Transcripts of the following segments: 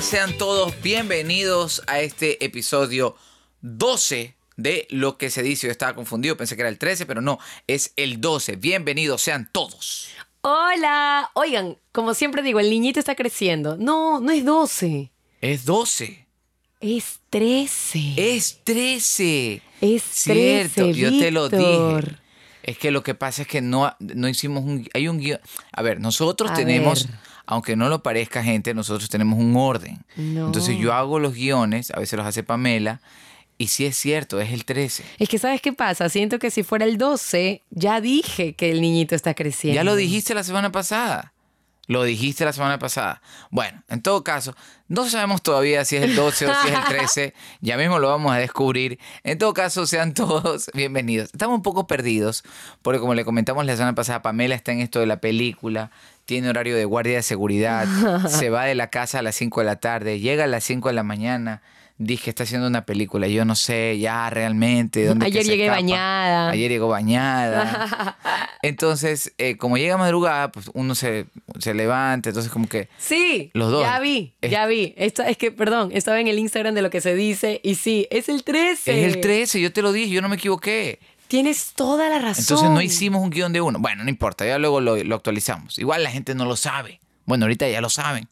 Sean todos bienvenidos a este episodio 12 de lo que se dice. Yo estaba confundido, pensé que era el 13, pero no, es el 12. Bienvenidos sean todos. Hola. Oigan, como siempre digo, el niñito está creciendo. No, no es 12. Es 12. Es 13. Es 13. Es Cierto, 13, yo te lo dije. Es que lo que pasa es que no, no hicimos un... Hay un guion... A ver, nosotros A tenemos, ver. Aunque no lo parezca gente, nosotros tenemos un orden. No. Entonces yo hago los guiones, a veces los hace Pamela, y sí es cierto, es el 13. Es que ¿sabes qué pasa? Siento que si fuera el 12, ya dije que el niñito está creciendo. Ya lo dijiste la semana pasada. Lo dijiste la semana pasada. Bueno, en todo caso, no sabemos todavía si es el 12 o si es el 13. Ya mismo lo vamos a descubrir. En todo caso, sean todos bienvenidos. Estamos un poco perdidos, porque como le comentamos la semana pasada, Pamela está en esto de la película, tiene horario de guardia de seguridad, se va de la casa a las 5 de la tarde, llega a las 5 de la mañana. Dije, está haciendo una película. Yo no sé ya realmente dónde Ayer llegué escapa. bañada. Ayer llegó bañada. Entonces, eh, como llega madrugada, pues uno se, se levanta, entonces como que... Sí, Los dos. ya vi, Es- ya vi. Esto, es que, perdón, estaba en el Instagram de lo que se dice y sí, es el 13. Es el 13, yo te lo dije, yo no me equivoqué. Tienes toda la razón. Entonces no hicimos un guion de uno. Bueno, no importa, ya luego lo, lo actualizamos. Igual la gente no lo sabe. Bueno, ahorita ya lo saben.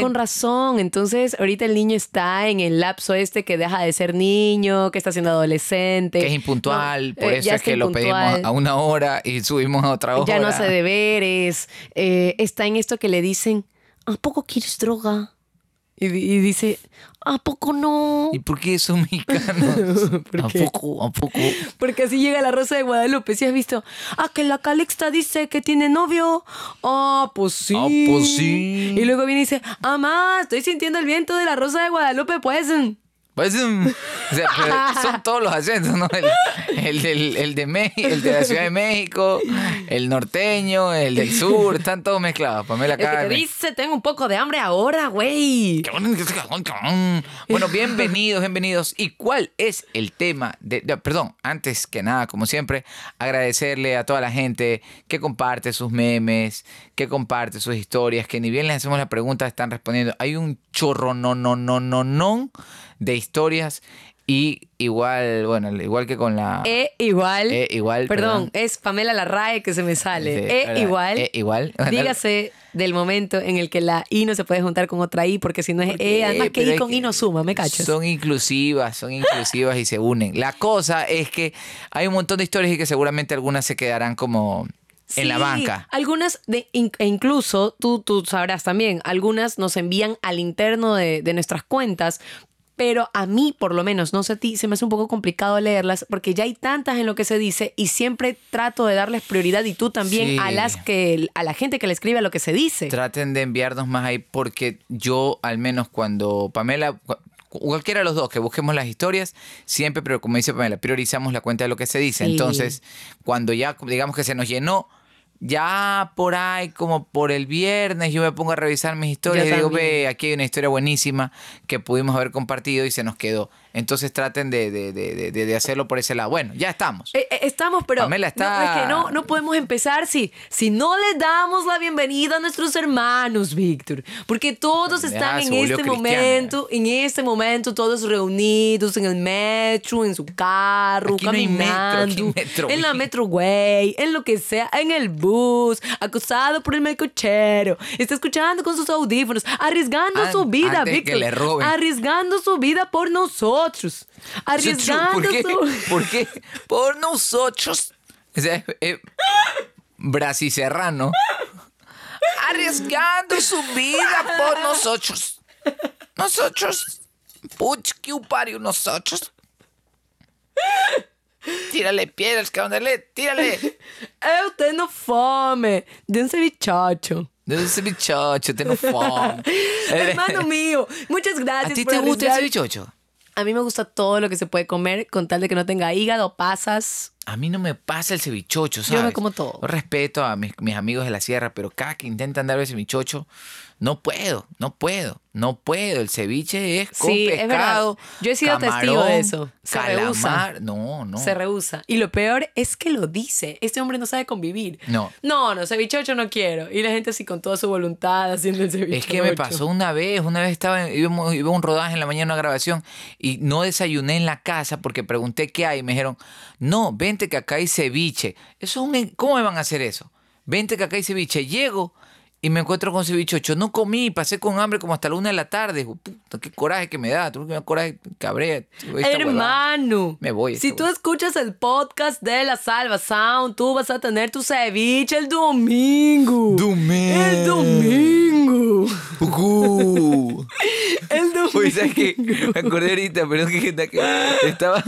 Con razón, entonces ahorita el niño está en el lapso este que deja de ser niño, que está siendo adolescente. Que es impuntual, No, por eh, eso es que lo pedimos a una hora y subimos a otra hora. Ya no hace deberes, eh, está en esto que le dicen, ¿a poco quieres droga? Y, y dice, ¿a poco no? ¿Y por qué son mexicanos? ¿Por ¿A qué? poco? ¿A poco? Porque así llega la Rosa de Guadalupe. ¿Sí has visto? Ah, que la Calixta dice que tiene novio. Ah, pues sí. Ah, pues sí. Y luego viene y dice, mamá, estoy sintiendo el viento de la Rosa de Guadalupe, pues. Pues, o sea, pero son todos los acentos, ¿no? El, el, del- el de Me- el de la Ciudad de México, el norteño, el del sur, están todos mezclados. Pamela El que te Carmen. dice, tengo un poco de hambre ahora, güey. Bueno, bienvenidos, bienvenidos. ¿Y cuál es el tema de, de- Perdón, antes que nada, como siempre, agradecerle a toda la gente que comparte sus memes, que comparte sus historias, que ni bien les hacemos la pregunta, están respondiendo. Hay un chorro no, no, no, no, no de historias y igual, bueno, igual que con la... E igual. E igual, Perdón, perdón. es Pamela Larrae que se me sale. Sí, e ¿verdad? igual. E igual. Dígase del momento en el que la I no se puede juntar con otra I, porque si no es E, además que I con I no suma, ¿me cachas? Son inclusivas, son inclusivas y se unen. La cosa es que hay un montón de historias y que seguramente algunas se quedarán como en la banca. Algunas, de, e incluso, tú, tú sabrás también, algunas nos envían al interno de, de nuestras cuentas, pero a mí, por lo menos, no sé a ti, se me hace un poco complicado leerlas porque ya hay tantas en lo que se dice y siempre trato de darles prioridad y tú también Sí. a las que a la gente que le escribe a lo que se dice. Traten de enviarnos más ahí porque yo, al menos cuando Pamela, cu- cualquiera de los dos que busquemos las historias, siempre, pero como dice Pamela, priorizamos la cuenta de lo que se dice. Sí. Entonces, cuando ya digamos que se nos llenó, ya por ahí, como por el viernes, yo me pongo a revisar mis historias Yo y digo, también. ve, aquí hay una historia buenísima que pudimos haber compartido y se nos quedó. Entonces traten de, de- de- de- hacerlo por ese lado. Bueno, ya estamos. Eh, eh, estamos, pero Pamela está- no, es que no, no podemos empezar si, si no le damos la bienvenida a nuestros hermanos, Víctor. Porque todos Ya, están en este momento, en este momento, todos reunidos en el metro, en su carro, Aquí no metro, caminando, metro, en la güey. metro, güey, en lo que sea, en el bus, acosado por el melcochero, está escuchando con sus audífonos, arriesgando An- su vida, Víctor. le roben. Arriesgando su vida por nosotros. Arriesgando ¿Por qué? su... ¿Por qué? Por nosotros. O sea, eh, brasiserrano. Arriesgando su vida por nosotros. Nosotros. Puch, que un pariu nosotros. Tírale piedras, cabrón, tírale. Eu tenho fome. De un cevichacho. De ese bichocho, tengo fome. Hermano mío, muchas ¿A gracias ti por te gusta ese arriesgar. A mí me gusta todo lo que se puede comer con tal de que no tenga hígado, pasas a mí no me pasa el cevichocho, ¿sabes? Yo me como todo. Yo respeto a mis, mis amigos de la sierra, pero cada que intentan darme cevichocho, no puedo, no puedo, no puedo. El ceviche es con Sí, es verdad. pescado. Yo he sido testigo de camarón, eso. Se calamar. rehúsa. No, no. Se rehúsa. Y lo peor es que lo dice. Este hombre no sabe convivir. No. No, no, cevichocho no quiero. Y la gente así con toda su voluntad haciendo el cevichocho. Es que me pasó una vez, una vez estaba, íbamos- iba a un rodaje en la mañana, una grabación, y no desayuné en la casa porque pregunté qué hay. Y me dijeron, no, vente que acá hay ceviche. Eso es un, ¿Cómo me van a hacer eso? Vente que acá hay ceviche. Llego y me encuentro con cevichocho. No comí, pasé con hambre como hasta la una de la tarde. Puta, qué coraje que me da. Tú da coraje, cabré. Hermano, Me voy, Si tú huevada. escuchas el podcast de La Salva Sound, tú vas a tener tu ceviche el domingo. Domingo. El domingo. El domingo. Oye, ¿sabes qué? Me acordé ahorita, perdón que, que estaba.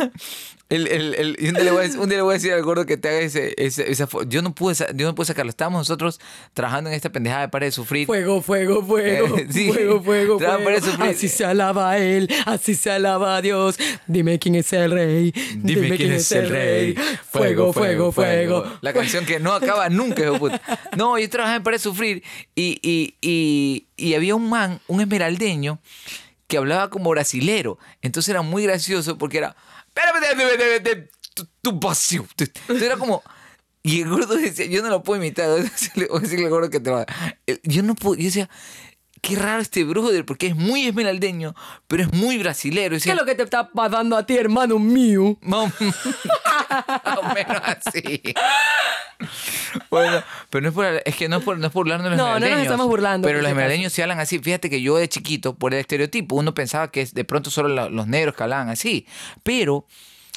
El, el, el, un, día le voy a, decir- un día le voy a decir al gordo que te haga ese, ese- esa Yo no pude yo no pude sacarlo. Estábamos nosotros trabajando en esta pendejada de pared de sufrir. Fuego, fuego, fuego. Sí. Fuego, fuego, Traba fuego. para sufrir. Así se alaba a él, así se alaba a Dios. Dime quién es el rey. Dime quién es el rey. Fuego, fuego, fuego. La canción que no acaba nunca, hijo de puta. No, yo trabajaba en Pared de Sufrir y, y, y, y había un man, un esmeraldeño, que hablaba como brasilero. Entonces era muy gracioso porque era. Entonces era como. Y el gordo decía, yo no lo puedo imitar. Voy a decirle, al gordo que te lo haga. Eh, Yo no puedo. Yo decía, qué raro este brother, porque es muy esmeraldeño, pero es muy brasilero. ¿Qué es lo que te está pasando a ti, hermano mío? más o- menos así. Bueno, pero no es por, es que no es por, no es por burlarnos de los No, no nos estamos burlando, Pero los esmeraldeños se hablan así. Fíjate que yo de chiquito, por el estereotipo, uno pensaba que de pronto solo la- los negros que hablaban así. Pero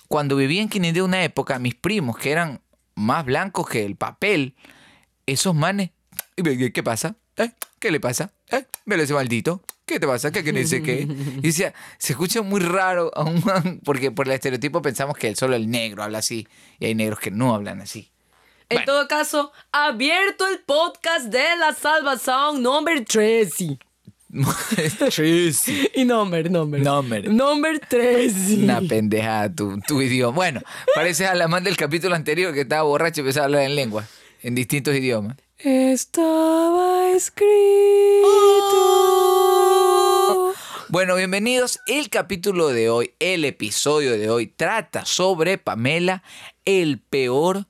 cuando viví en Quinindé una época, mis primos, que eran más blancos que el papel, esos manes, ¿qué pasa? ¿Eh? ¿Qué le pasa? ¿Eh? Velo ese maldito. ¿Qué te pasa? ¿Qué que dice qué? Y decía, se escucha muy raro a un man, porque por el estereotipo pensamos que solo el negro habla así. Y hay negros que no hablan así. En Bueno. todo caso, abierto el podcast de La Salva Sound number 13. Tracy. Y number, number. Number. Number 13. Una pendejada tu, tu idioma. Bueno, parece a la man del capítulo anterior que estaba borracho y empezaba a hablar en lengua, en distintos idiomas. Estaba escrito. Bueno, bienvenidos. El capítulo de hoy, el episodio de hoy, trata sobre Pamela, el peor.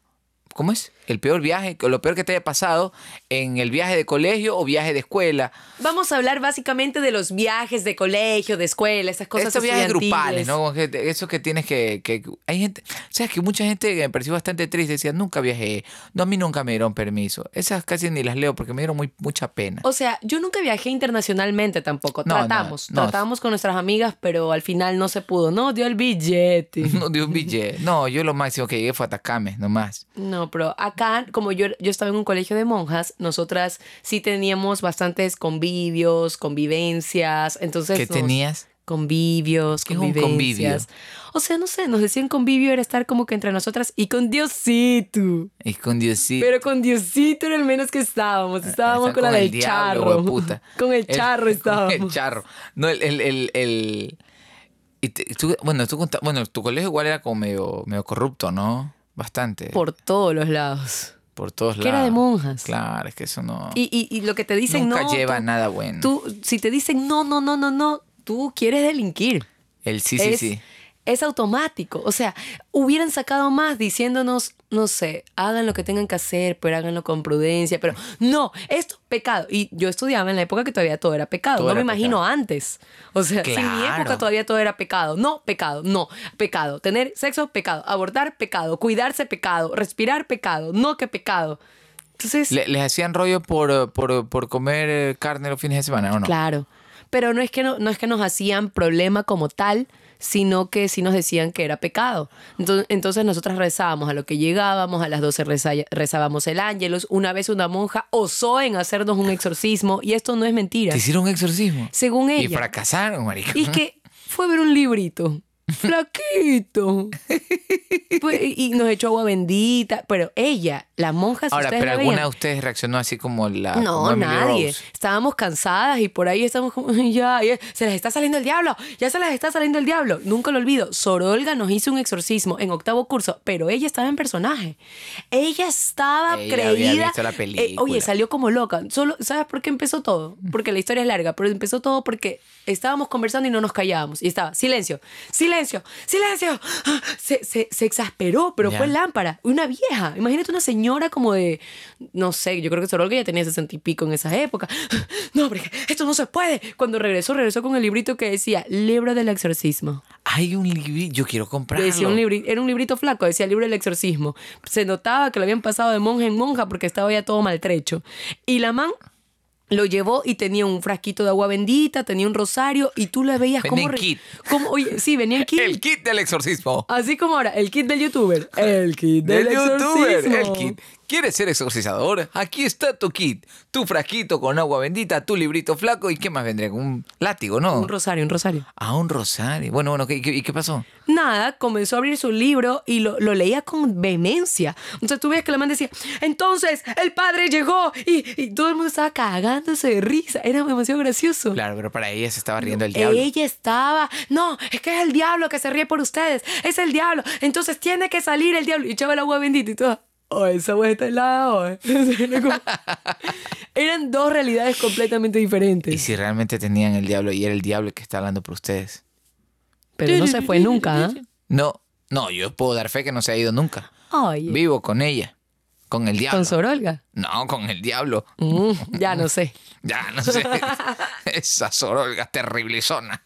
¿Cómo es? El peor viaje, lo peor que te haya pasado en el viaje de colegio o viaje de escuela. Vamos a hablar básicamente de los viajes de colegio, de escuela, esas cosas Estos viajes grupales, ¿no? Eso que tienes que, que- Hay gente... O sea, que mucha gente me pareció bastante triste decía, nunca viajé. No, a mí nunca me dieron permiso. Esas casi ni las leo porque me dieron muy, mucha pena. O sea, yo nunca viajé internacionalmente tampoco. No, no, tratamos, no. tratamos con nuestras amigas, pero al final no se pudo. No dio el billete. No dio un billete. No, yo lo máximo que llegué fue a Atacame, nomás. No, pero acá, como yo, yo estaba en un colegio de monjas, nosotras sí teníamos bastantes convivios, convivencias. Entonces, ¿Qué nos- tenías? Convivios, ¿Qué un convivencias. O sea, no sé, nos decían convivio era estar como que entre nosotras y con Diosito. Y con Diosito. Pero con Diosito era el menos que estábamos. Estábamos Está con, la el del diablo, charro. Con el charro estábamos. Con el charro. No, el... el, el, el- y te- tú- bueno, tú bueno, tu colegio igual era como medio, medio corrupto, ¿no? Bastante. Por todos los lados. por todos que lados. era de monjas. Claro, es que eso no... Y, y, y lo que te dicen nunca no. lleva tú- nada bueno. Tú, si te dicen no, no, no, no, no, tú quieres delinquir. el sí, sí, es, sí. Es automático. O sea, hubieran sacado más diciéndonos, no sé, hagan lo que tengan que hacer, pero háganlo con prudencia. Pero no, esto pecado. Y yo estudiaba en la época que todavía todo era pecado. Todo no era me imagino antes. O sea, si en mi época todavía todo era pecado. No, pecado, no, pecado. Tener sexo, pecado. Abortar, pecado. Cuidarse, pecado. Respirar, pecado. No, que pecado. Entonces, Le- ¿Les hacían rollo por, por, por comer eh, carne los fines de semana o no? Claro. Pero no es que no, no es que nos hacían problema como tal, sino que sí nos decían que era pecado. Entonces, entonces nosotras rezábamos a lo que llegábamos, a las 12 reza- rezábamos el ángelus. Una vez una monja osó en hacernos un exorcismo, y esto no es mentira. ¿Te hicieron un exorcismo? Según Y ella. fracasaron, marica. Y que fue ver un librito. Flaquito. Pues, y nos echó agua bendita. Pero ella, Las monjas, Ahora, pero alguna veían- de ustedes reaccionó así como la. como no, Emily nadie. Rose? Estábamos cansadas y por ahí estamos como, ya, ya, se les está saliendo el diablo, ya se les está saliendo el diablo. Nunca lo olvido. Sorolga nos hizo un exorcismo en octavo curso, pero ella estaba en personaje. Ella estaba Ella había creída. visto la Eh, película. oye, salió como loca. Solo, ¿Sabes por qué empezó todo? Porque la historia es larga, pero empezó todo porque estábamos conversando y no nos callábamos. Y estaba, silencio, silencio, silencio. Se, se, se exasperó, pero Ya. fue lámpara. Una vieja. Imagínate una señora como de, no sé, yo creo que Sorolga ya tenía sesenta y pico en esa época. No, porque esto no se puede. Cuando regresó, regresó con el librito que decía, libro del exorcismo. Hay un libro, yo quiero comprarlo. Decía un libri- era un librito flaco, decía libro del exorcismo. Se notaba que lo habían pasado de monja en monja porque estaba ya todo maltrecho. Y la man lo llevó y tenía un frasquito de agua bendita, tenía un rosario y tú le veías Venden como... kit. como- oye, sí, venía el kit. El kit del exorcismo. Así como ahora, el kit del youtuber. El kit del, Del youtuber, exorcismo. el kit. ¿Quieres ser exorcizador? Aquí está tu kit. Tu frasquito con agua bendita, tu librito flaco y ¿qué más vendría? Un látigo, ¿no? Un rosario, un rosario. Ah, un rosario. Bueno, bueno, ¿qué, qué, y qué pasó? Nada, comenzó a abrir su libro y lo, lo leía con vehemencia. Entonces tú ves que la man decía, entonces el padre llegó y, y todo el mundo estaba cagándose de risa. Era demasiado gracioso. Claro, pero para ella se estaba riendo el diablo. Ella estaba, no, es que es el diablo que se ríe por ustedes, es el diablo, entonces tiene que salir el diablo. Y echaba el agua bendita y todo. Oh, esa agua está helada. oh". Era como- Eran dos realidades completamente Y diferentes. si realmente tenían el diablo y era el diablo el que está hablando por ustedes. Pero no se fue nunca. ¿ah? No, no, yo puedo dar fe que no se ha ido nunca. Oye, Vivo con ella. Con el diablo. con Sorolga. No, con el diablo. Mm, ya no sé. Ya, no sé. Esa sorolga terrible zona.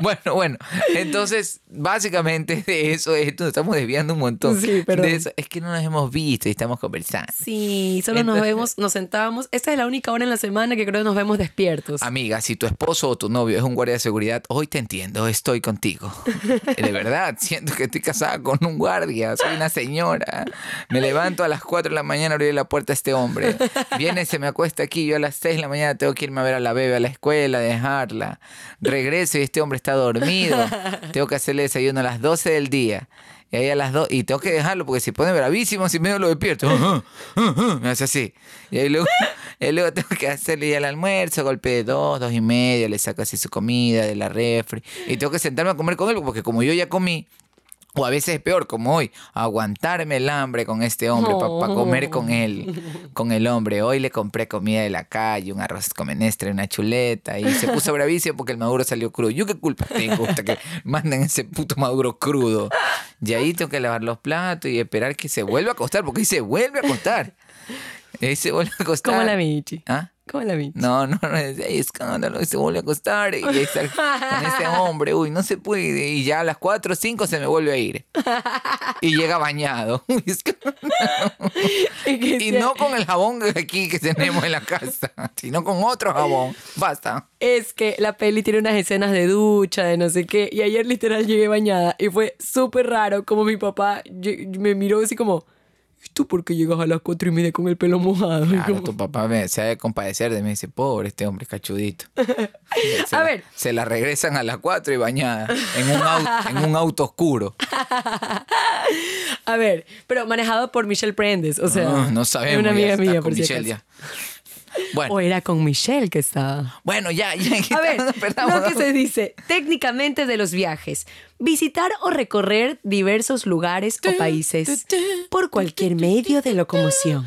Bueno, bueno. Entonces, básicamente de eso es, nos estamos desviando un montón. Sí, eso, es que no nos hemos visto y estamos conversando. Sí, solo nos vemos, nos sentábamos. Esta es la única hora en la semana que creo que nos vemos despiertos. Amiga, si tu esposo o tu novio es un guardia de seguridad, hoy te entiendo, estoy contigo. De verdad, siento que estoy casada con un guardia, soy una señora. Me levanto a las 4 de la mañana a abrir la puerta a este hombre. Viene, se me acuesta aquí, yo a las 6 de la mañana tengo que irme a ver a la bebé a la escuela, dejarla. Regreso y este hombre está dormido. Tengo que hacerle desayuno a las 12 del día. Y ahí a las 2, y tengo que dejarlo porque se pone bravísimo si medio lo despierto. Me hace así. Y ahí luego, tengo que hacerle ya el almuerzo, golpe de dos, dos y media, le saco así su comida de la refri. Y tengo que sentarme a comer con él porque como yo ya comí, o a veces es peor, como hoy, aguantarme el hambre con este hombre para comer con él, con el hombre. Hoy le compré comida de la calle, un arroz con menestra, una chuleta, y se puso bravísimo porque el maduro salió crudo. ¿Yo qué culpa tengo hasta que manden ese puto maduro crudo? Y ahí tengo que lavar los platos y esperar que se vuelva a acostar, porque ahí se vuelve a acostar. Ahí se vuelve a acostar. Como la Michi. ¿Ah? Como la Michi. No, no, no, es "Ay, escándalo, y se vuelve a acostar y está con ese hombre, uy, no se puede, y ya a las 4 o 5 se me vuelve a ir. Y llega bañado. Y Y sea- no con el jabón aquí que tenemos en la casa, sino con otro jabón. Basta. Es que la peli tiene unas escenas de ducha, de no sé qué, y ayer literal llegué bañada y fue súper raro como mi papá me miró así como, ¿y tú por qué llegas a las cuatro y media con el pelo mojado? Y Claro, como- tu papá me, se ha de compadecer de mí, dice, pobre este hombre cachudito. Se A ver. Se la regresan a las 4 y bañada en un auto, en un auto oscuro. A ver, pero manejado por Michelle Prendes, o sea, No, sabemos. una amiga mía, por Michelle acaso. ya. Bueno, O era con Michelle que estaba. bueno, ya, ya. A ver, no perdamos- lo que se dice técnicamente de los viajes. Visitar o recorrer diversos lugares o países por cualquier medio de locomoción.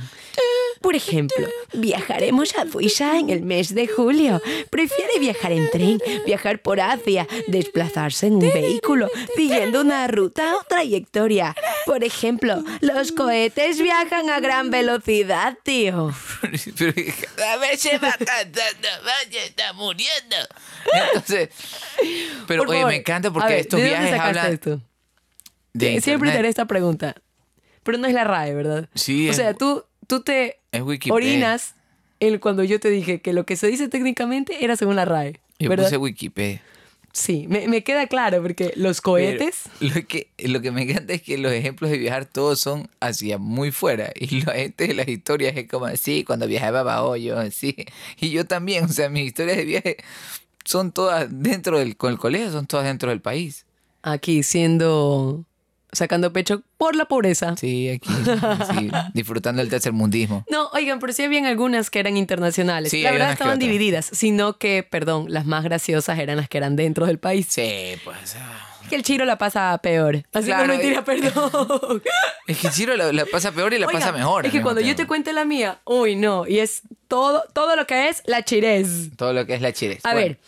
Por ejemplo, viajaremos a Suiza en el mes de julio. Prefiere viajar en tren, viajar por Asia, desplazarse en un vehículo, siguiendo una ruta o trayectoria. Por ejemplo, los cohetes viajan a gran velocidad, tío. A veces va cantando, vaya, está muriendo. Entonces, pero Por oye, favor, me encanta porque ver, estos ¿de viajes hablan esto? de Siempre te haré esta pregunta. Pero no es la RAE, ¿verdad? Sí, O sea, tú, tú te Es orinas cuando yo te dije que lo que se dice técnicamente era según la RAE. Yo ¿verdad? puse Wikipedia. Sí, me, me queda claro porque los cohetes... Pero lo, que, lo que me encanta es que los ejemplos de viajar todos son hacia muy fuera. Y la gente de las historias es como así, cuando viajaba a hoyo, así. Y yo también, o sea, mis historias de viaje son todas dentro del con el colegio, son todas dentro del país. Aquí siendo sacando pecho por la pobreza. Sí, aquí, sí, disfrutando el tercermundismo. No, oigan, pero sí habían algunas que eran internacionales. Sí, la verdad estaban divididas, sino que, perdón, las más graciosas eran las que eran dentro del país. Sí, pues. ah. Es que el chiro la pasa peor. Así Claro, no mentira, y- perdón. Es que Chiro la, la pasa peor y la Oigan, pasa mejor. Es que cuando yo te cuente la mía, uy, no, y es todo, todo lo que es la chirez. Todo lo que es la chires. A ver,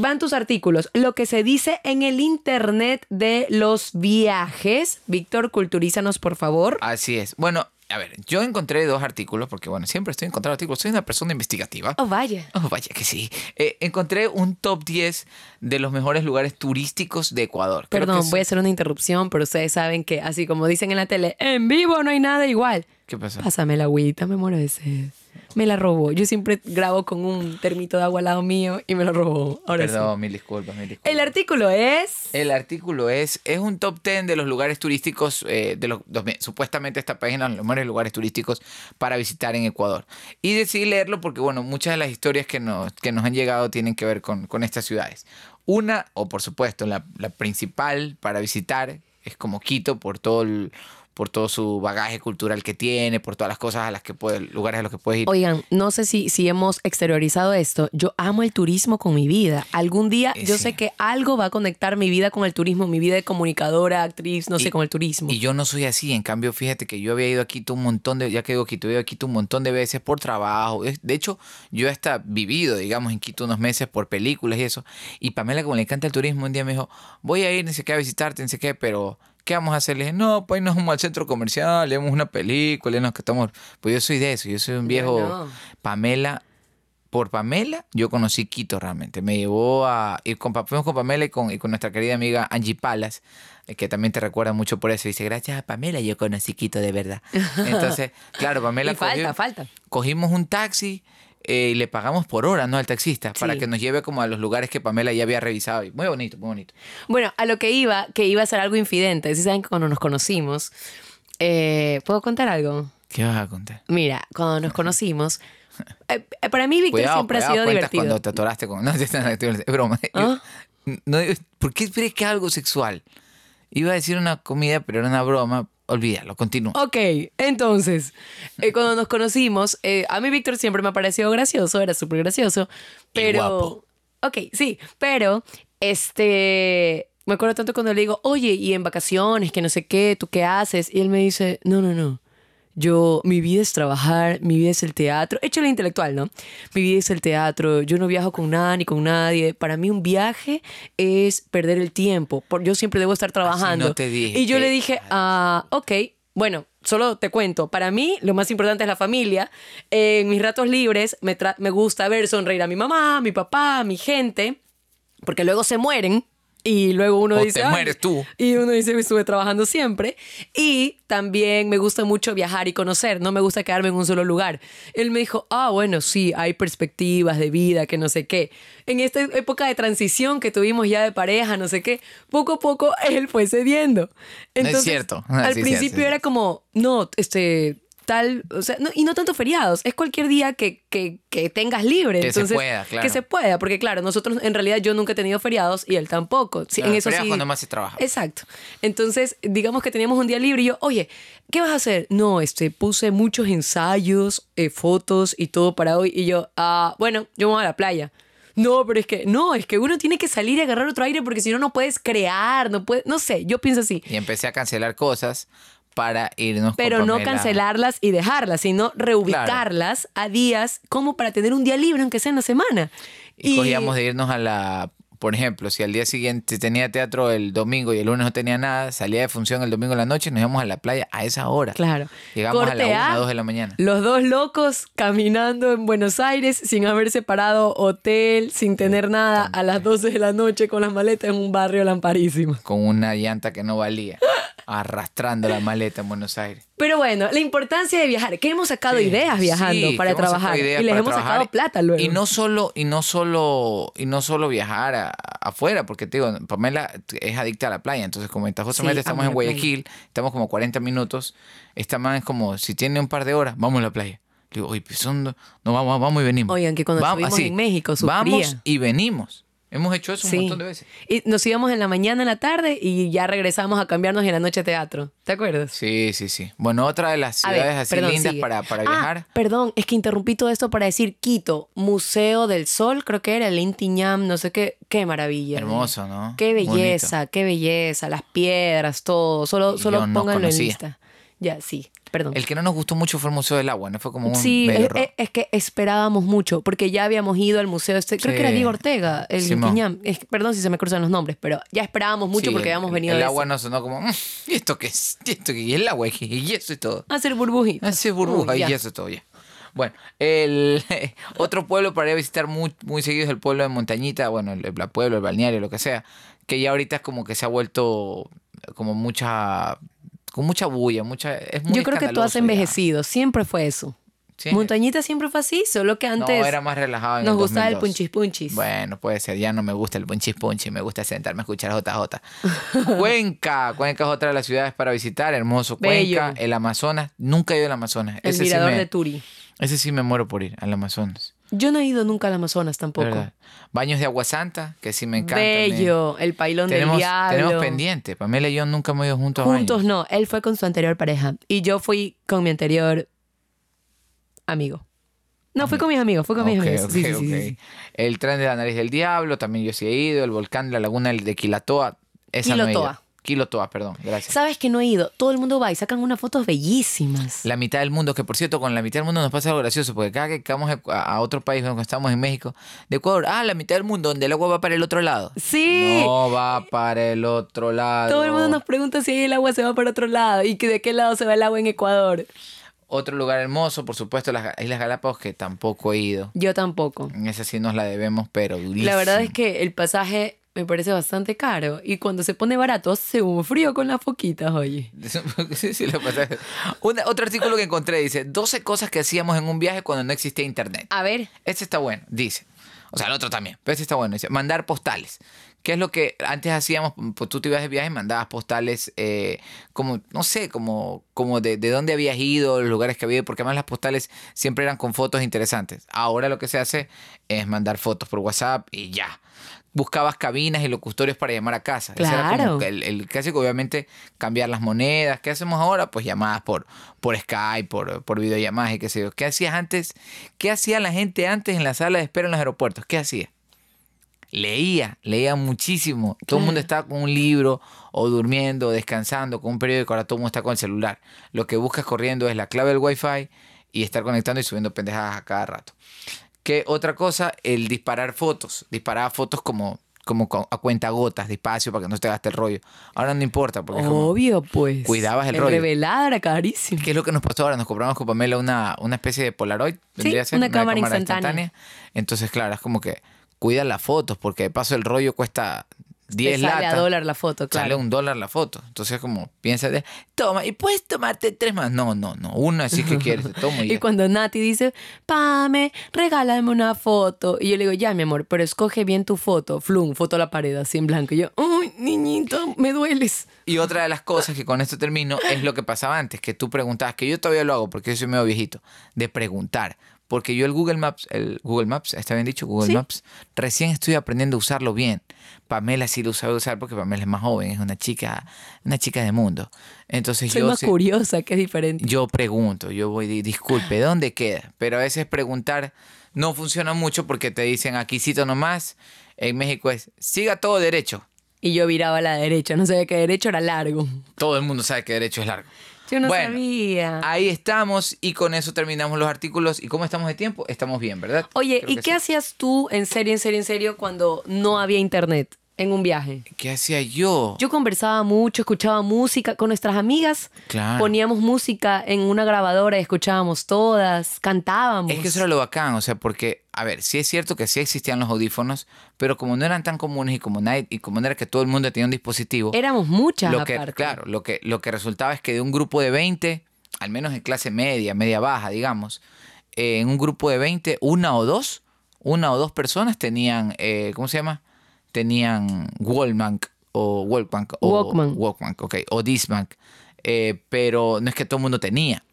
van tus artículos. Lo que se dice en el internet de los viajes. Víctor, culturízanos, por favor. Así es. Bueno, a ver, yo encontré dos artículos, porque bueno, siempre estoy encontrando artículos. Soy una persona investigativa. Oh, vaya. Oh, vaya que sí. Eh, encontré un top 10 de los mejores lugares turísticos de Ecuador. Creo Perdón, que voy a hacer una interrupción, pero ustedes saben que, así como dicen en la tele, en vivo no hay nada igual. ¿Qué pasó? Pásame la agüita, me muero de sed. Me la robó. Yo siempre grabo con un termito de agua al lado mío y me lo robó. Ahora sí. Perdón, mil disculpas, mil disculpas. El artículo es... El artículo es, es un top 10 de los lugares turísticos, eh, de los, dos- supuestamente esta página, los mejores lugares turísticos para visitar en Ecuador. Y decidí leerlo porque, bueno, muchas de las historias que nos, que nos han llegado tienen que ver con, con estas ciudades. Una, o por supuesto, la, la principal para visitar es como Quito por todo el- por todo su bagaje cultural que tiene, por todas las cosas a las que puede, lugares a los que puedes ir. Oigan, no sé si, si hemos exteriorizado esto. Yo amo el turismo con mi vida. Algún día Eh, yo sí. sé que algo va a conectar mi vida con el turismo, mi vida de comunicadora, actriz, no sé, con el turismo. Y yo no soy así, en cambio, fíjate que yo había ido a Quito un montón de, ya que digo Quito, he ido a Quito un montón de veces por trabajo. De hecho, yo hasta vivido, digamos, en Quito unos meses por películas y eso. Y Pamela, como le encanta el turismo, un día me dijo, voy a ir, no sé qué, a visitarte, no sé qué, pero ¿qué vamos a hacer? Le dije, no, pues nos vamos al centro comercial, leemos una película, nos que estamos... Pues yo soy de eso, yo soy un viejo... no. Pamela, por Pamela, yo conocí Quito realmente. Me llevó a ir con, fuimos con Pamela y con, y con nuestra querida amiga Angie Palas, eh, que también te recuerda mucho por eso. Dice, gracias a Pamela yo conocí Quito de verdad. Entonces, claro, Pamela Y falta, falta. cogimos un taxi eh, y le pagamos por hora, ¿no? Al taxista, para que nos lleve como a los lugares que Pamela ya había revisado. Y muy bonito, muy bonito. Bueno, a lo que iba, que iba a ser algo infidente. Si saben que cuando nos conocimos, eh, ¿puedo contar algo? ¿Qué vas a contar? Mira, cuando nos conocimos, eh, para mí Víctor Cuidado, siempre cuidado, ha sido divertido. cuando te atoraste con... No, es broma. Yo- ¿Ah? no, ¿Por qué esperes que algo sexual? Iba a decir una comida, pero era una broma. Olvídalo, continúa. Ok, entonces, eh, cuando nos conocimos, eh, a mí Víctor siempre me ha parecido gracioso, era súper gracioso, pero... guapo. Ok, sí, pero, este, me acuerdo tanto cuando le digo, oye, y en vacaciones, que no sé qué, ¿tú qué haces? Y él me dice, no, no, no. Yo, mi vida es trabajar, mi vida es el teatro. Hecho el intelectual, ¿no? Mi vida es el teatro. Yo no viajo con nada ni con nadie. Para mí un viaje es perder el tiempo. Por, yo siempre debo estar trabajando. no te dije y yo le dije, ah, ok, bueno, solo te cuento. Para mí, lo más importante es la familia. En mis ratos libres me, me gusta ver sonreír a mi mamá, a mi papá, a mi gente, porque luego se mueren. Y luego uno O dice. te mueres tú. Y uno dice, "Me estuve trabajando siempre. Y también me gusta mucho viajar y conocer. No me gusta quedarme en un solo lugar. Él me dijo, ah, bueno, sí, hay perspectivas de vida, que no sé qué. En esta época de transición que tuvimos ya de pareja, no sé qué, poco a poco él fue cediendo. Entonces, cierto. Al Sí, sí, principio sí, sí. era como, no, este tal, o sea, no- y no tanto feriados, es cualquier día que, que, que tengas libre. Que se Entonces, pueda, claro. Que se pueda, porque claro, nosotros en realidad yo nunca he tenido feriados y él tampoco. Sí, Claro, en eso sí. cuando más se trabaja. Exacto. Entonces, digamos que teníamos un día libre y yo, oye, ¿qué vas a hacer? No, este, puse muchos ensayos, eh, fotos y todo para hoy. Y yo, ah, bueno, yo me voy a la playa. No, pero es que, no, es que uno tiene que salir y agarrar otro aire porque si no, no puedes crear, no puedes, no sé, yo pienso así. Y empecé a cancelar cosas para irnos con Pero no cancelarlas y dejarlas, sino reubicarlas a días como para tener un día libre, aunque sea en la semana. Y, cogíamos de irnos a la. Por ejemplo, si al día siguiente tenía teatro el domingo y el lunes no tenía nada, salía de función el domingo en la noche y nos íbamos a la playa a esa hora. Claro. Llegamos a la Corte 1, A, 2 de la mañana. Los dos locos caminando en Buenos Aires sin haber separado hotel, sin tener nada, a las 12 de la noche con las maletas en un barrio lamparísimo. Con una llanta que no valía. arrastrando la maleta en Buenos Aires. Pero bueno, la importancia de viajar, que hemos sacado Sí, ideas viajando sí, para trabajar y les hemos trabajar. sacado plata luego. Y no solo, y no solo, y no solo viajar a- afuera, porque te digo, Pamela es adicta a la playa. Entonces, como justamente Sí, estamos amo en playa. Guayaquil, estamos como 40 minutos. Esta man es como, si tiene un par de horas, vamos a la playa. Le digo, oye, pues son, no, vamos, vamos y venimos. Oigan, que cuando Vamos, estuvimos en México, sufría. Vamos y venimos. Hemos hecho eso un Sí. montón de veces. Y nos íbamos en la mañana, en la tarde y ya regresamos a cambiarnos en la noche a teatro. ¿Te acuerdas? Sí, sí, sí. Bueno, otra de las ciudades ver, así perdón, lindas sigue. para, para Ah, viajar. perdón, es que interrumpí todo esto para decir Quito, Museo del Sol, creo que era el Inti Ñam, no sé qué. Qué maravilla. Hermoso, ¿no? Qué Bonito. belleza, qué belleza, las piedras, todo. Solo, solo yo no pónganlo en lista. Ya, sí, perdón. El que no nos gustó mucho fue el Museo del Agua, ¿no? Fue como un Sí, es, es- que esperábamos mucho, porque ya habíamos ido al museo este, creo que era. Diego Ortega, el. Es- perdón si se me cruzan los nombres, pero ya esperábamos mucho Sí, porque el- habíamos venido El de agua ese- no sonó como, "Mm, ¿y esto qué es? ¿Y esto qué? Y el agua, y eso y todo. hacer burbujitas. Hace burbuja Uy, y eso todo ya. Bueno, el otro pueblo para ir a visitar muy, muy seguido es el pueblo de Montañita, bueno, el, el pueblo, el balneario, lo que sea, que ya ahorita es como que se ha vuelto como mucha, con mucha bulla, mucha, es muy Yo creo que tú has ya. envejecido, siempre fue eso. Sí. Montañita siempre fue así, solo que antes no, era más relajado en nos el gustaba el 2002. punchis punchis. Bueno, puede ser. Ya no me gusta el punchis punchis. Me gusta sentarme a escuchar JJ. Cuenca. Cuenca es otra de las ciudades para visitar. Hermoso. Cuenca. Bello. El Amazonas. Nunca he ido al Amazonas. el ese, sí mirador me, de Turi. ese sí me muero por ir al Amazonas. Yo no he ido nunca al Amazonas tampoco. verdad. Baños de agua santa, que sí me encanta. Bello, el pailón Tenemos, del diablo. tenemos pendiente. Pamela y yo nunca hemos ido juntos a Juntos no, él fue con su anterior pareja y yo fui con mi anterior amigo. No, fui con mis amigos, fui con mis amigos. Sí, sí, sí. El tren de la nariz del diablo, también yo sí he ido. El volcán de la laguna de Quilatoa. Esa no he ido. Quilotoa. Perdón. Gracias. ¿Sabes que no he ido? Todo el mundo va y sacan unas fotos bellísimas. La mitad del mundo, que por cierto, con la mitad del mundo nos pasa algo gracioso, porque cada que vamos a, otro país, cuando estamos en México, de Ecuador, ah, la mitad del mundo, donde el agua va para el otro lado. Sí. No va para el otro lado. Todo el mundo nos pregunta si el agua se va para otro lado y que de qué lado se va el agua en Ecuador. Otro lugar hermoso, por supuesto, las Islas Galápagos, que tampoco he ido. Yo tampoco. En esa sí nos la debemos, pero durísimo. La verdad es que el pasaje me parece bastante caro y cuando se pone barato hace un frío con las foquitas, oye. Sí, sí, lo pasa. Una- otro artículo que encontré dice, 12 cosas que hacíamos en un viaje cuando no existía internet. A ver, Este está bueno, dice. O sea, el otro también, pero este está bueno. Dice, mandar postales. ¿Qué es lo que antes hacíamos? Pues tú te ibas de viaje y mandabas postales eh, como, no sé, como, como de, de dónde habías ido, los lugares que había ido, porque además las postales siempre eran con fotos interesantes. Ahora lo que se hace es mandar fotos por WhatsApp y ya. Buscabas cabinas y locustorios para llamar a casa. Ese era como Claro. el clásico, obviamente, cambiar las monedas. ¿Qué hacemos ahora? Pues llamadas por, por Skype, por, por videollamadas y qué sé yo. ¿Qué hacías antes? ¿Qué hacía la gente antes en la sala de espera en los aeropuertos? ¿Qué hacía? Leía, leía muchísimo. Todo el mundo estaba con un libro o durmiendo o descansando con un periódico. Ahora todo el mundo está con el celular. Lo que buscas corriendo es la clave del Wi-Fi y estar conectando y subiendo pendejadas a cada rato. ¿Qué otra cosa? El disparar fotos. Disparaba fotos como, como co- a cuenta gotas, despacio, para que no te gaste el rollo. Ahora no importa, porque es como- obvio pues. Cuidabas el rollo. revelada era carísimo. ¿Qué es lo que nos pasó ahora? Nos compramos con Pamela una, una especie de Polaroid. a ser, una cámara instantánea. Entonces, claro, es como que cuida las fotos, porque de paso el rollo cuesta 10 Te sale latas. a dólar la foto, Sale claro. un dólar la foto. Entonces, como piensa de, toma, y puedes tomarte tres más. No, no, no. Una así que quieres, te tomo y Y cuando Nati dice, Pame, regálame una foto. Y yo le digo, ya, mi amor, pero escoge bien tu foto. Flum, foto a la pared, así en blanco. Y yo, uy, niñito, me dueles. Y otra de las cosas que con esto termino es lo que pasaba antes, que tú preguntabas, que yo todavía lo hago porque yo soy medio viejito, de preguntar. Porque yo el Google Maps, el Google Maps, está bien dicho, Google Sí. Maps, recién estoy aprendiendo a usarlo bien. Pamela sí lo sabe usar porque Pamela es más joven, es una chica, una chica de mundo. Entonces Soy yo más curiosa, que es diferente. yo pregunto, yo voy, di- disculpe, ¿dónde queda? Pero a veces preguntar no funciona mucho porque te dicen aquí cito nomás. En México es siga todo derecho. Y yo viraba a la derecha, no sabía que derecho era largo. Todo el mundo sabe que derecho es largo. Yo no Bueno, sabía. Ahí estamos y con eso terminamos los artículos. ¿Y cómo estamos de tiempo? Estamos bien, ¿verdad? Oye, Creo ¿y qué sí. hacías tú en serio, en serio, en serio cuando no había internet en un viaje? ¿Qué hacía yo? Yo conversaba mucho, escuchaba música con nuestras amigas. Claro. Poníamos música en una grabadora y escuchábamos todas, cantábamos. Es que eso era lo bacán, o sea, porque, a ver, sí es cierto que sí existían los audífonos, pero como no eran tan comunes y como, nadie, y como no era que todo el mundo tenía un dispositivo, Éramos muchas lo que, aparte. claro, lo que, lo que resultaba es que de un grupo de 20, al menos en clase media, media baja, digamos, eh, en un grupo de 20, una o dos, una o dos personas tenían, eh, ¿cómo se llama? Tenían Walkman o Walkman o Walkman. Walkman, ok, o Discman, eh, pero no es que todo el mundo tenía.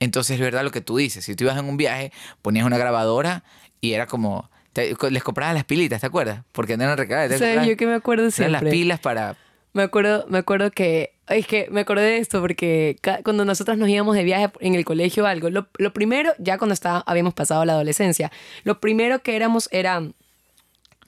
Entonces es verdad lo que tú dices, si tú ibas en un viaje, ponías una grabadora y era como Te- les comprabas las pilitas, ¿te acuerdas? Porque no eran recargadas. ¿te ¿Sabes? Yo que me acuerdo Eran siempre. las pilas para... Me acuerdo, me acuerdo que, es que me acordé de esto porque cuando nosotras nos íbamos de viaje en el colegio o algo, lo, lo primero, ya cuando estaba, habíamos pasado la adolescencia, lo primero que éramos era,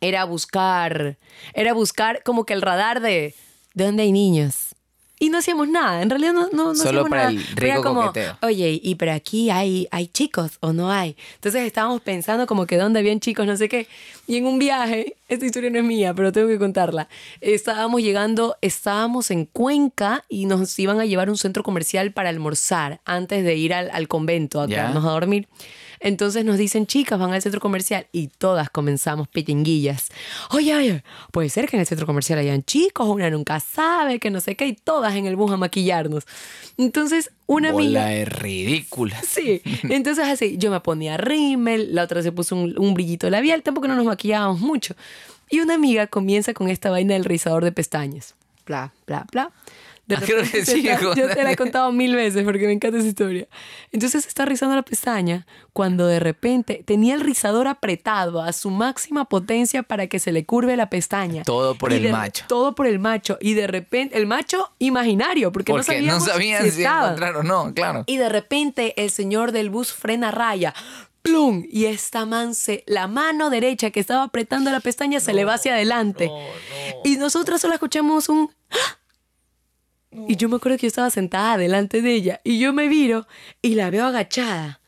era buscar, era buscar como que el radar de, ¿de dónde hay niños? Y no hacíamos nada, en realidad no, no, no Solo hacíamos para nada. el Pero era rico como, coqueteo. Oye, y pero aquí hay, hay chicos o no hay. Entonces estábamos pensando como que dónde habían chicos, no sé qué. Y en un viaje, esta historia no es mía, pero tengo que contarla. Estábamos llegando, estábamos en Cuenca y nos iban a llevar a un centro comercial para almorzar antes de ir al, al convento a quedarnos a dormir. Entonces nos dicen, chicas, van al centro comercial y todas comenzamos pitinguillas. Oye, oye, puede ser que en el centro comercial hayan chicos, una nunca sabe, que no sé qué, y todas en el bus a maquillarnos. Entonces, una amiga... Bola de ridícula. Sí, entonces así, yo me ponía rímel, la otra se puso un, un brillito labial, tampoco no nos maquillábamos mucho. Y una amiga comienza con esta vaina del rizador de pestañas. Bla, bla, bla. De Ah, creo repente que se sí, está- yo te la he contado mil veces porque me encanta esa historia. Entonces está rizando la pestaña cuando de repente tenía el rizador apretado a su máxima potencia para que se le curve la pestaña. Todo por Y el de- macho. Todo por el macho. Y de repente, el macho imaginario, porque, no Porque no sabíamos sabían si si encontrar o no, claro. Y de repente el señor del bus frena raya. ¡Plum! Y esta man se, la mano derecha que estaba apretando la pestaña se le va hacia adelante. Y nosotras solo escuchamos un... ¡Ah! Y yo me acuerdo que yo estaba sentada delante de ella y yo me viro y la veo agachada.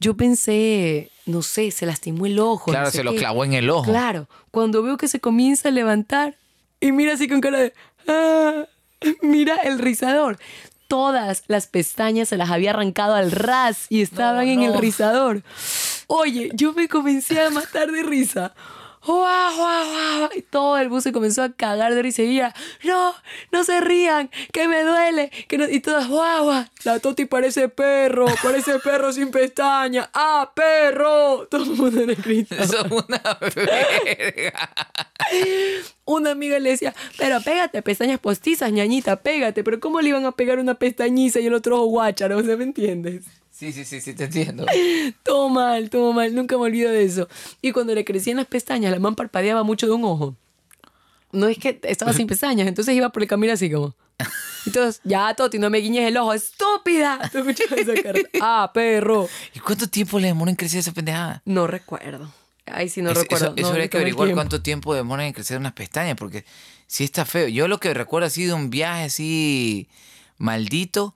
Yo pensé, no sé, se lastimó el ojo. Claro, no sé se lo clavó en el ojo. Claro, cuando veo que se comienza a levantar y mira así con cara de... "Ah", mira el rizador. Todas las pestañas se las había arrancado al ras y estaban en el rizador. Oye, yo me comencé a matar de risa. ¡Guau, guau, guau! Y todo el bus se comenzó a cagar de risa y ella, no, no se rían, que me duele. Que no... Y todas, guau. La Toti parece perro, parece perro sin pestaña. ¡Ah, perro! Todo el mundo le grita. Eso es una verga. Una amiga le decía, pero pégate pestañas postizas, ñañita, pégate. Pero ¿cómo le iban a pegar una pestañiza y el otro ojo guácharo? O sea, ¿me entiendes? Sí, sí, sí, sí, te entiendo. Todo mal, todo mal. Nunca me olvido de eso. Y cuando le crecían las pestañas, la man parpadeaba mucho de un ojo. No es que estaba sin pestañas, entonces iba por el camino así como. Entonces, ya, Toti, no me guiñes el ojo, estúpida. ¿Tú esa cara? Ah, perro. ¿Y cuánto tiempo le demora en crecer esa pendejada? No recuerdo. Ay, sí, no Eso- recuerdo. Eso, eso no habría que averiguar tiempo. cuánto tiempo demora en crecer unas pestañas, porque sí está feo. Yo lo que recuerdo así de un viaje así maldito,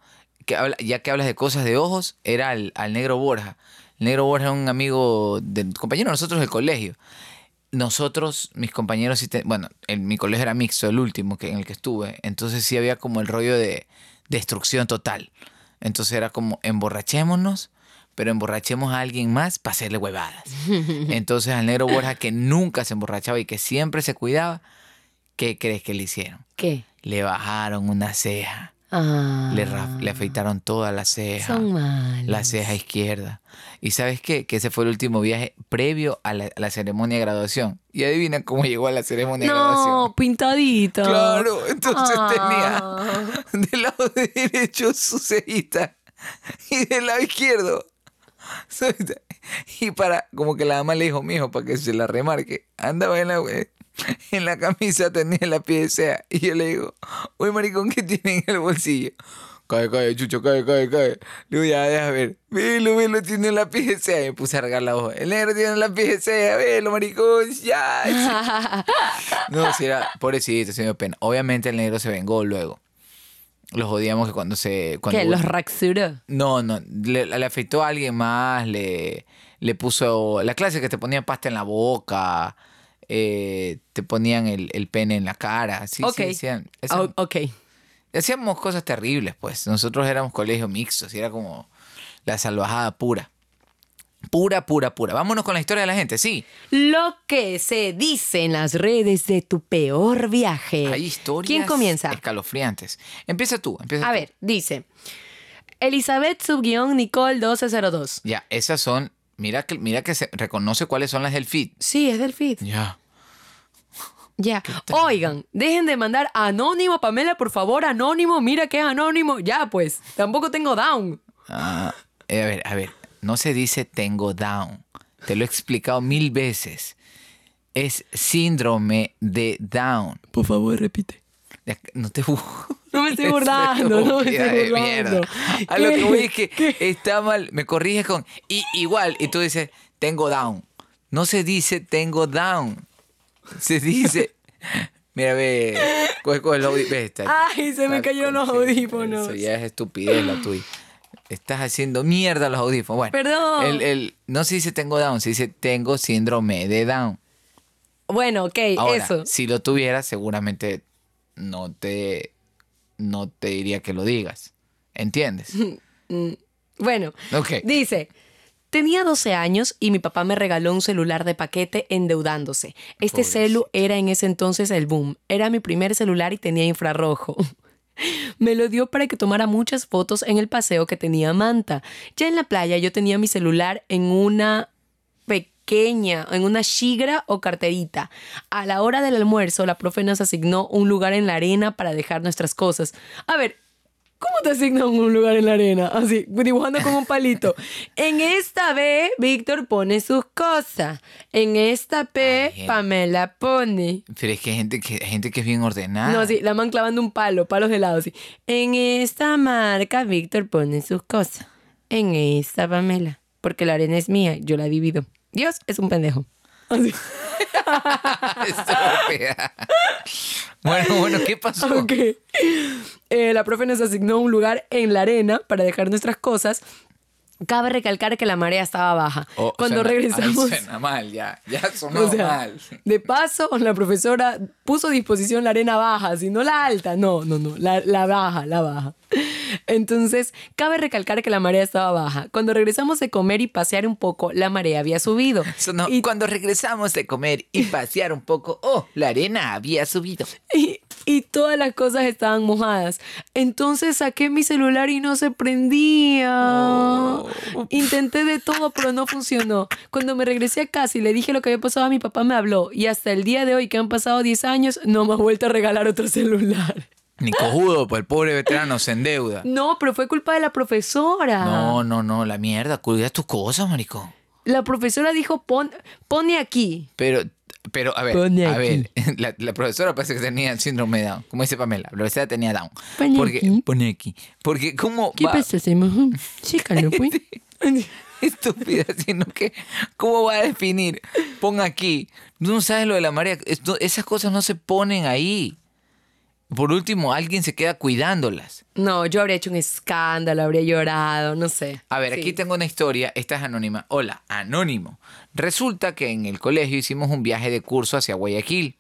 que habla- ya que hablas de cosas de ojos, era al, al negro Borja. El negro Borja es un amigo, de, compañero de nosotros del colegio. Nosotros, mis compañeros, bueno, en mi colegio era mixto, el último que, en el que estuve, entonces sí había como el rollo de destrucción total. Entonces era como emborrachémonos, pero emborrachemos a alguien más para hacerle huevadas. Entonces al negro Borja, que nunca se emborrachaba y que siempre se cuidaba, ¿qué crees que le hicieron? ¿Qué? Le bajaron una ceja, Ah. le, ra- le afeitaron toda la ceja, Son malos. la ceja izquierda. ¿Y sabes qué? Que ese fue el último viaje previo a la, a la ceremonia de graduación. Y adivina cómo llegó a la ceremonia de No, graduación. pintadito. Claro, entonces Ah. tenía del lado derecho su cejita y del lado izquierdo. su- Y para, como que la mamá le dijo, mijo, para que se la remarque, andaba en la, en la camisa, tenía la pieza. Y yo le digo, uy, maricón, ¿qué tiene en el bolsillo? Cae, cae, chucho, cae, cae, cae. Le digo, ya, deja ver. Velo, velo, tiene la pieza. Y me puse a regar la hoja. El negro tiene la pieza, velo, maricón, ya. No, si era pobrecito, se me dio pena. Obviamente el negro se vengó luego. Los odiamos que cuando se... Cuando ¿Qué? ¿Los raxuró? No, no, le, le afeitó a alguien más, le, le puso... La clase que te ponían pasta en la boca, eh, te ponían el, el pene en la cara. Sí, ok. sí, hacían- Oh, ok. hacíamos cosas terribles, pues. Nosotros éramos colegios mixtos y era como la salvajada pura. Pura, pura, pura. Vámonos con la historia de la gente, sí. Lo que se dice en las redes de tu peor viaje. Hay historias ¿Quién comienza? escalofriantes. Empieza tú, empieza A tú. ver, dice. Elizabeth subguión Nicole 1202. Ya, esas son... Mira que, mira que se reconoce cuáles son las del feed. Sí, es del feed. Ya. Ya. Oigan, dejen de mandar anónimo, Pamela, por favor, anónimo. Mira que es anónimo. Ya, pues. Tampoco tengo down. Ah, eh, a ver, a ver. No se dice tengo down. te lo he explicado mil veces. Es síndrome de Down. Por favor, repite. No te bu- No me estoy burlando, no me estoy burlando. A lo que voy es que ¿Qué? está mal. Me corriges con y, igual. Y tú dices, tengo down. No se dice tengo down. Se dice. Mira, ve. Coge, coge el audífono. Ve, está- Ay, se me cayeron los audífonos. Eso ya es estupidez la tuya. Estás haciendo mierda los audífonos. Bueno, Perdón. El, el- no se dice tengo down, se dice tengo síndrome de down. Bueno, ok, Ahora, eso. si lo tuvieras, seguramente no te, no te diría que lo digas. ¿Entiendes? Bueno, Ok. dice, tenía 12 años y mi papá me regaló un celular de paquete endeudándose. Este Pobrecito. celu era en ese entonces el boom. Era mi primer celular y tenía infrarrojo. Me lo dio para que tomara muchas fotos en el paseo que tenía Manta. Ya en la playa yo tenía mi celular en una pequeña, en una shigra o carterita. A la hora del almuerzo, la profe nos asignó un lugar en la arena para dejar nuestras cosas. A ver, ¿cómo te asignan un lugar en la arena? Así, dibujando con un palito. En esta B, Víctor pone sus cosas. En esta P, Ay, Pamela pone. Pero es que hay gente que, hay gente que es bien ordenada. No, sí, la man clavando un palo, palos de helado, así. En esta marca, Víctor pone sus cosas. En esta, Pamela. Porque la arena es mía, yo la divido. Dios es un pendejo. Así. Estúpida. bueno, bueno, ¿qué pasó? Ok. Eh, la profe nos asignó un lugar en la arena para dejar nuestras cosas. Cabe recalcar que la marea estaba baja. Oh, Cuando suena- regresamos. ay, suena mal, ya. Ya sonó O sea, mal. de paso, la profesora puso a disposición la arena baja, si no la alta, no, no, no, la, la baja, la baja. Entonces, cabe recalcar que la marea estaba baja. Cuando regresamos de comer y pasear un poco, la marea había subido. Sonó, Y- Cuando regresamos de comer y pasear un poco, oh, la arena había subido. y, y todas las cosas estaban mojadas. Entonces saqué mi celular y no se prendía. Oh. Intenté de todo, pero no funcionó. Cuando me regresé a casa y le dije lo que había pasado a mi papá, me habló. Y hasta el día de hoy, que han pasado 10 años, no me ha vuelto a regalar otro celular. Ni cojudo, pues el pobre veterano se endeuda. No, pero fue culpa de la profesora. No, no, no, la mierda, cuida tus cosas, maricón. La profesora dijo, pon, pone aquí. Pero, pero, a ver, Pone a ver, la, la profesora parece que tenía síndrome de Down, como dice Pamela, la profesora tenía Down. Pone porque, aquí. pone aquí. Porque, ¿cómo ¿Qué va? pasa, hacemos? Chícalo, pues. Estúpida, sino que, ¿cómo va a definir? Pon aquí. Tú no sabes lo de la marea. Esto- esas cosas no se ponen ahí. Por último, alguien se queda cuidándolas. No, yo habría hecho un escándalo, habría llorado, no sé. A ver, Sí. aquí tengo una historia. Esta es anónima. Hola, anónimo. Resulta que en el colegio hicimos un viaje de curso hacia Guayaquil.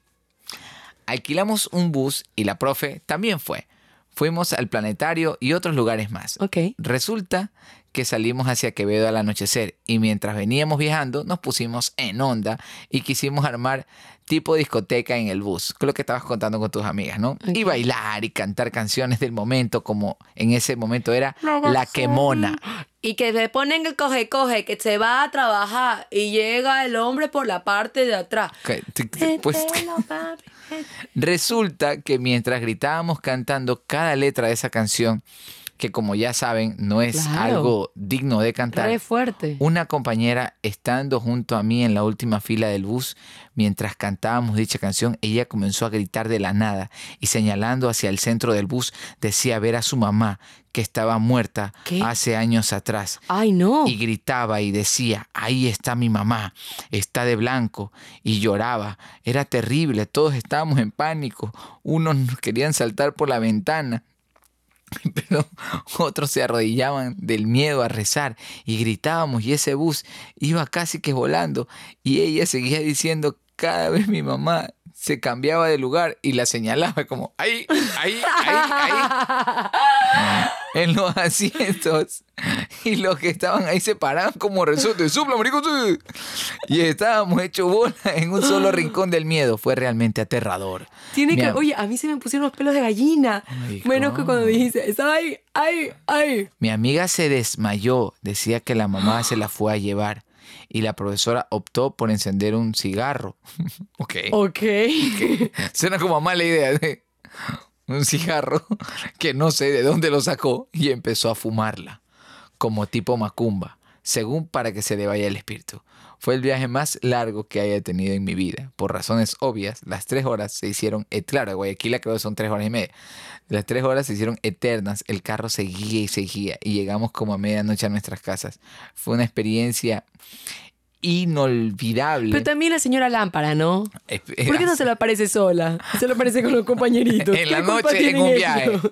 Alquilamos un bus y la profe también fue. Fuimos al planetario y otros lugares más. Ok. Resulta que salimos hacia Quevedo al anochecer y mientras veníamos viajando nos pusimos en onda y quisimos armar tipo discoteca en el bus, con lo que estabas contando con tus amigas, ¿no? Y bailar y cantar canciones del momento como en ese momento era La Quemona. Y que le ponen el coge-coge, que se va a trabajar y llega el hombre por la parte de atrás. T- Pues, resulta que mientras gritábamos cantando cada letra de esa canción, que como ya saben no es Claro. algo digno de cantar, Re fuerte. Una compañera estando junto a mí en la última fila del bus, mientras cantábamos dicha canción, ella comenzó a gritar de la nada y señalando hacia el centro del bus decía ver a su mamá que estaba muerta ¿Qué? hace años atrás. Ay, no. Y gritaba y decía, ahí está mi mamá, está de blanco. Y lloraba. Era terrible, todos estábamos en pánico. Unos nos querían saltar por la ventana. Pero otros se arrodillaban del miedo a rezar y gritábamos y ese bus iba casi que volando y ella seguía diciendo cada vez mi mamá se cambiaba de lugar y la señalaba como ahí, ahí, ahí, ahí en los asientos y los que estaban ahí se paraban como resortes, sopla marico sí". y estábamos hechos bola en un solo rincón del miedo, fue realmente aterrador. Tiene Mi que. am- Oye, a mí se me pusieron los pelos de gallina. Ay, Menos que cuando dijiste, ahí, ahí, ahí. Mi amiga se desmayó, decía que la mamá se la fue a llevar y la profesora optó por encender un cigarro. ok. Ok. Suena como a mala idea de un cigarro que no sé de dónde lo sacó y empezó a fumarla, como tipo macumba, según para que se le vaya el espíritu. Fue el viaje más largo que haya tenido en mi vida. Por razones obvias, las tres horas se hicieron, claro, Guayaquil creo que son tres horas y media. Las tres horas se hicieron eternas. El carro seguía y seguía y llegamos como a medianoche a nuestras casas. Fue una experiencia inolvidable. Pero también la señora Lámpara, ¿no? Esp- ¿Por qué no se le aparece sola? Se le aparece con los compañeritos. En la ¿Qué culpa noche, en un viaje.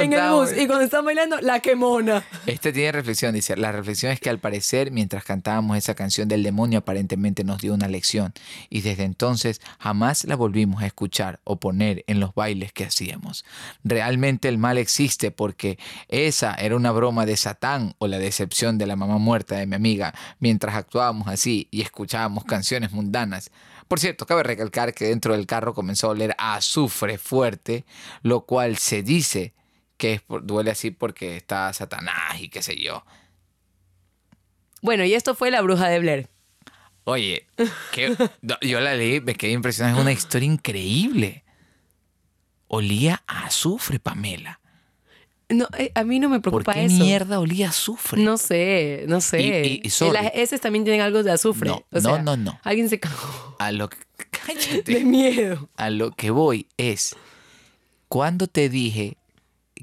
En el bus. Y cuando están bailando, la quemona. Este tiene reflexión, dice, la reflexión es que al parecer mientras cantábamos esa canción del demonio aparentemente nos dio una lección y desde entonces jamás la volvimos a escuchar o poner en los bailes que hacíamos. Realmente el mal existe porque esa era una broma de Satán o la decepción de la mamá muerta de mi amiga mientras actuábamos así y escuchábamos canciones mundanas. Por cierto, cabe recalcar que dentro del carro comenzó a oler a azufre fuerte, lo cual se dice que es por- duele así porque está Satanás y qué sé yo. Bueno, y esto fue La Bruja de Blair. Oye, que, no, yo la leí, me quedé impresionado. Es una historia increíble. Olía a azufre, Pamela. No, eh, a mí no me ¿Por preocupa qué eso. mierda olía azufre? No sé, no sé. Y- y- y sorry. Las heces también tienen algo de azufre. No, O sea, no, no, no. Alguien se cagó A lo que, de cállate. miedo. A lo que voy es, cuando te dije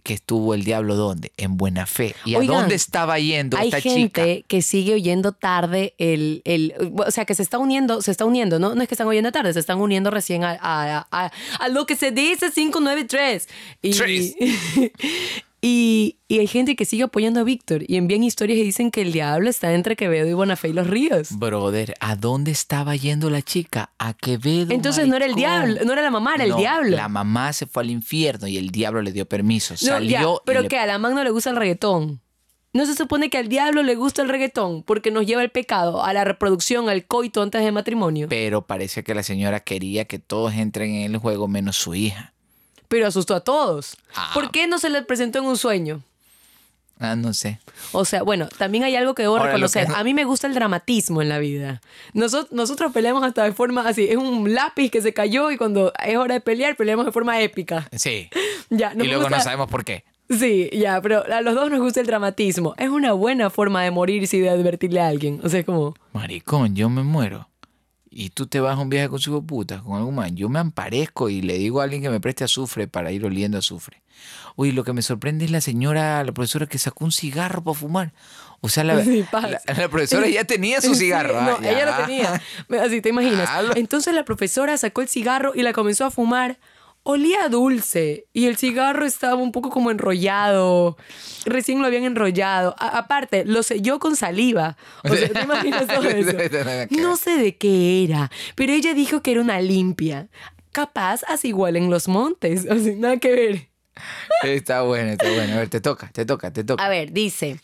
que estuvo el diablo dónde? En buena fe. ¿Y Oigan, a dónde estaba yendo Hay esta gente chica? que sigue oyendo tarde el, el, o sea, que se está uniendo, se está uniendo, ¿no? No es que están oyendo tarde, se están uniendo recién a, a, a- a lo que se dice 593. Y, Tres. y, y hay gente que sigue apoyando a Víctor y envían historias y dicen que el diablo está entre Quevedo y Bonafé y los Ríos. Brother, ¿a dónde estaba yendo la chica? A Quevedo. Entonces no era el diablo, no era la mamá, era el diablo. La mamá se fue al infierno y el diablo le dio permiso. No, Salió. ya, pero le- que a la man no le gusta el reggaetón. No se supone que al diablo le gusta el reggaetón porque nos lleva el pecado, a la reproducción, al coito antes de matrimonio. Pero parece que la señora quería que todos entren en el juego menos su hija. Pero asustó a todos. Ah. ¿Por qué no se le presentó en un sueño? Ah, no sé. O sea, bueno, también hay algo que debo Ahora, reconocer. que A mí me gusta el dramatismo en la vida. Nosotros, nosotros peleamos hasta de forma así. Es un lápiz que se cayó y cuando es hora de pelear, peleamos de forma épica. Sí. Ya, y luego gusta- no sabemos por qué. Sí, ya, pero a los dos nos gusta el dramatismo. Es una buena forma de morirse y de advertirle a alguien. O sea, es como... Maricón, yo me muero. Y tú te vas a un viaje con su puta, con algún man. Yo me amparezco y le digo a alguien que me preste azufre para ir oliendo azufre. Uy, lo que me sorprende es la señora, la profesora que sacó un cigarro para fumar. O sea, la, Sí, la- la profesora ya tenía su Sí, cigarro. no, Ah, ella lo tenía. Así te imaginas. Entonces la profesora sacó el cigarro y la comenzó a fumar. Olía dulce y el cigarro estaba un poco como enrollado. Recién lo habían enrollado. A- aparte, lo selló con saliva. O sea, ¿te imaginas todo eso? No sé de qué era, pero ella dijo que era una limpia. Capaz así igual en los montes. O sea, nada que ver. Está bueno, está bueno. A ver, te toca, te toca, te toca. A ver, dice.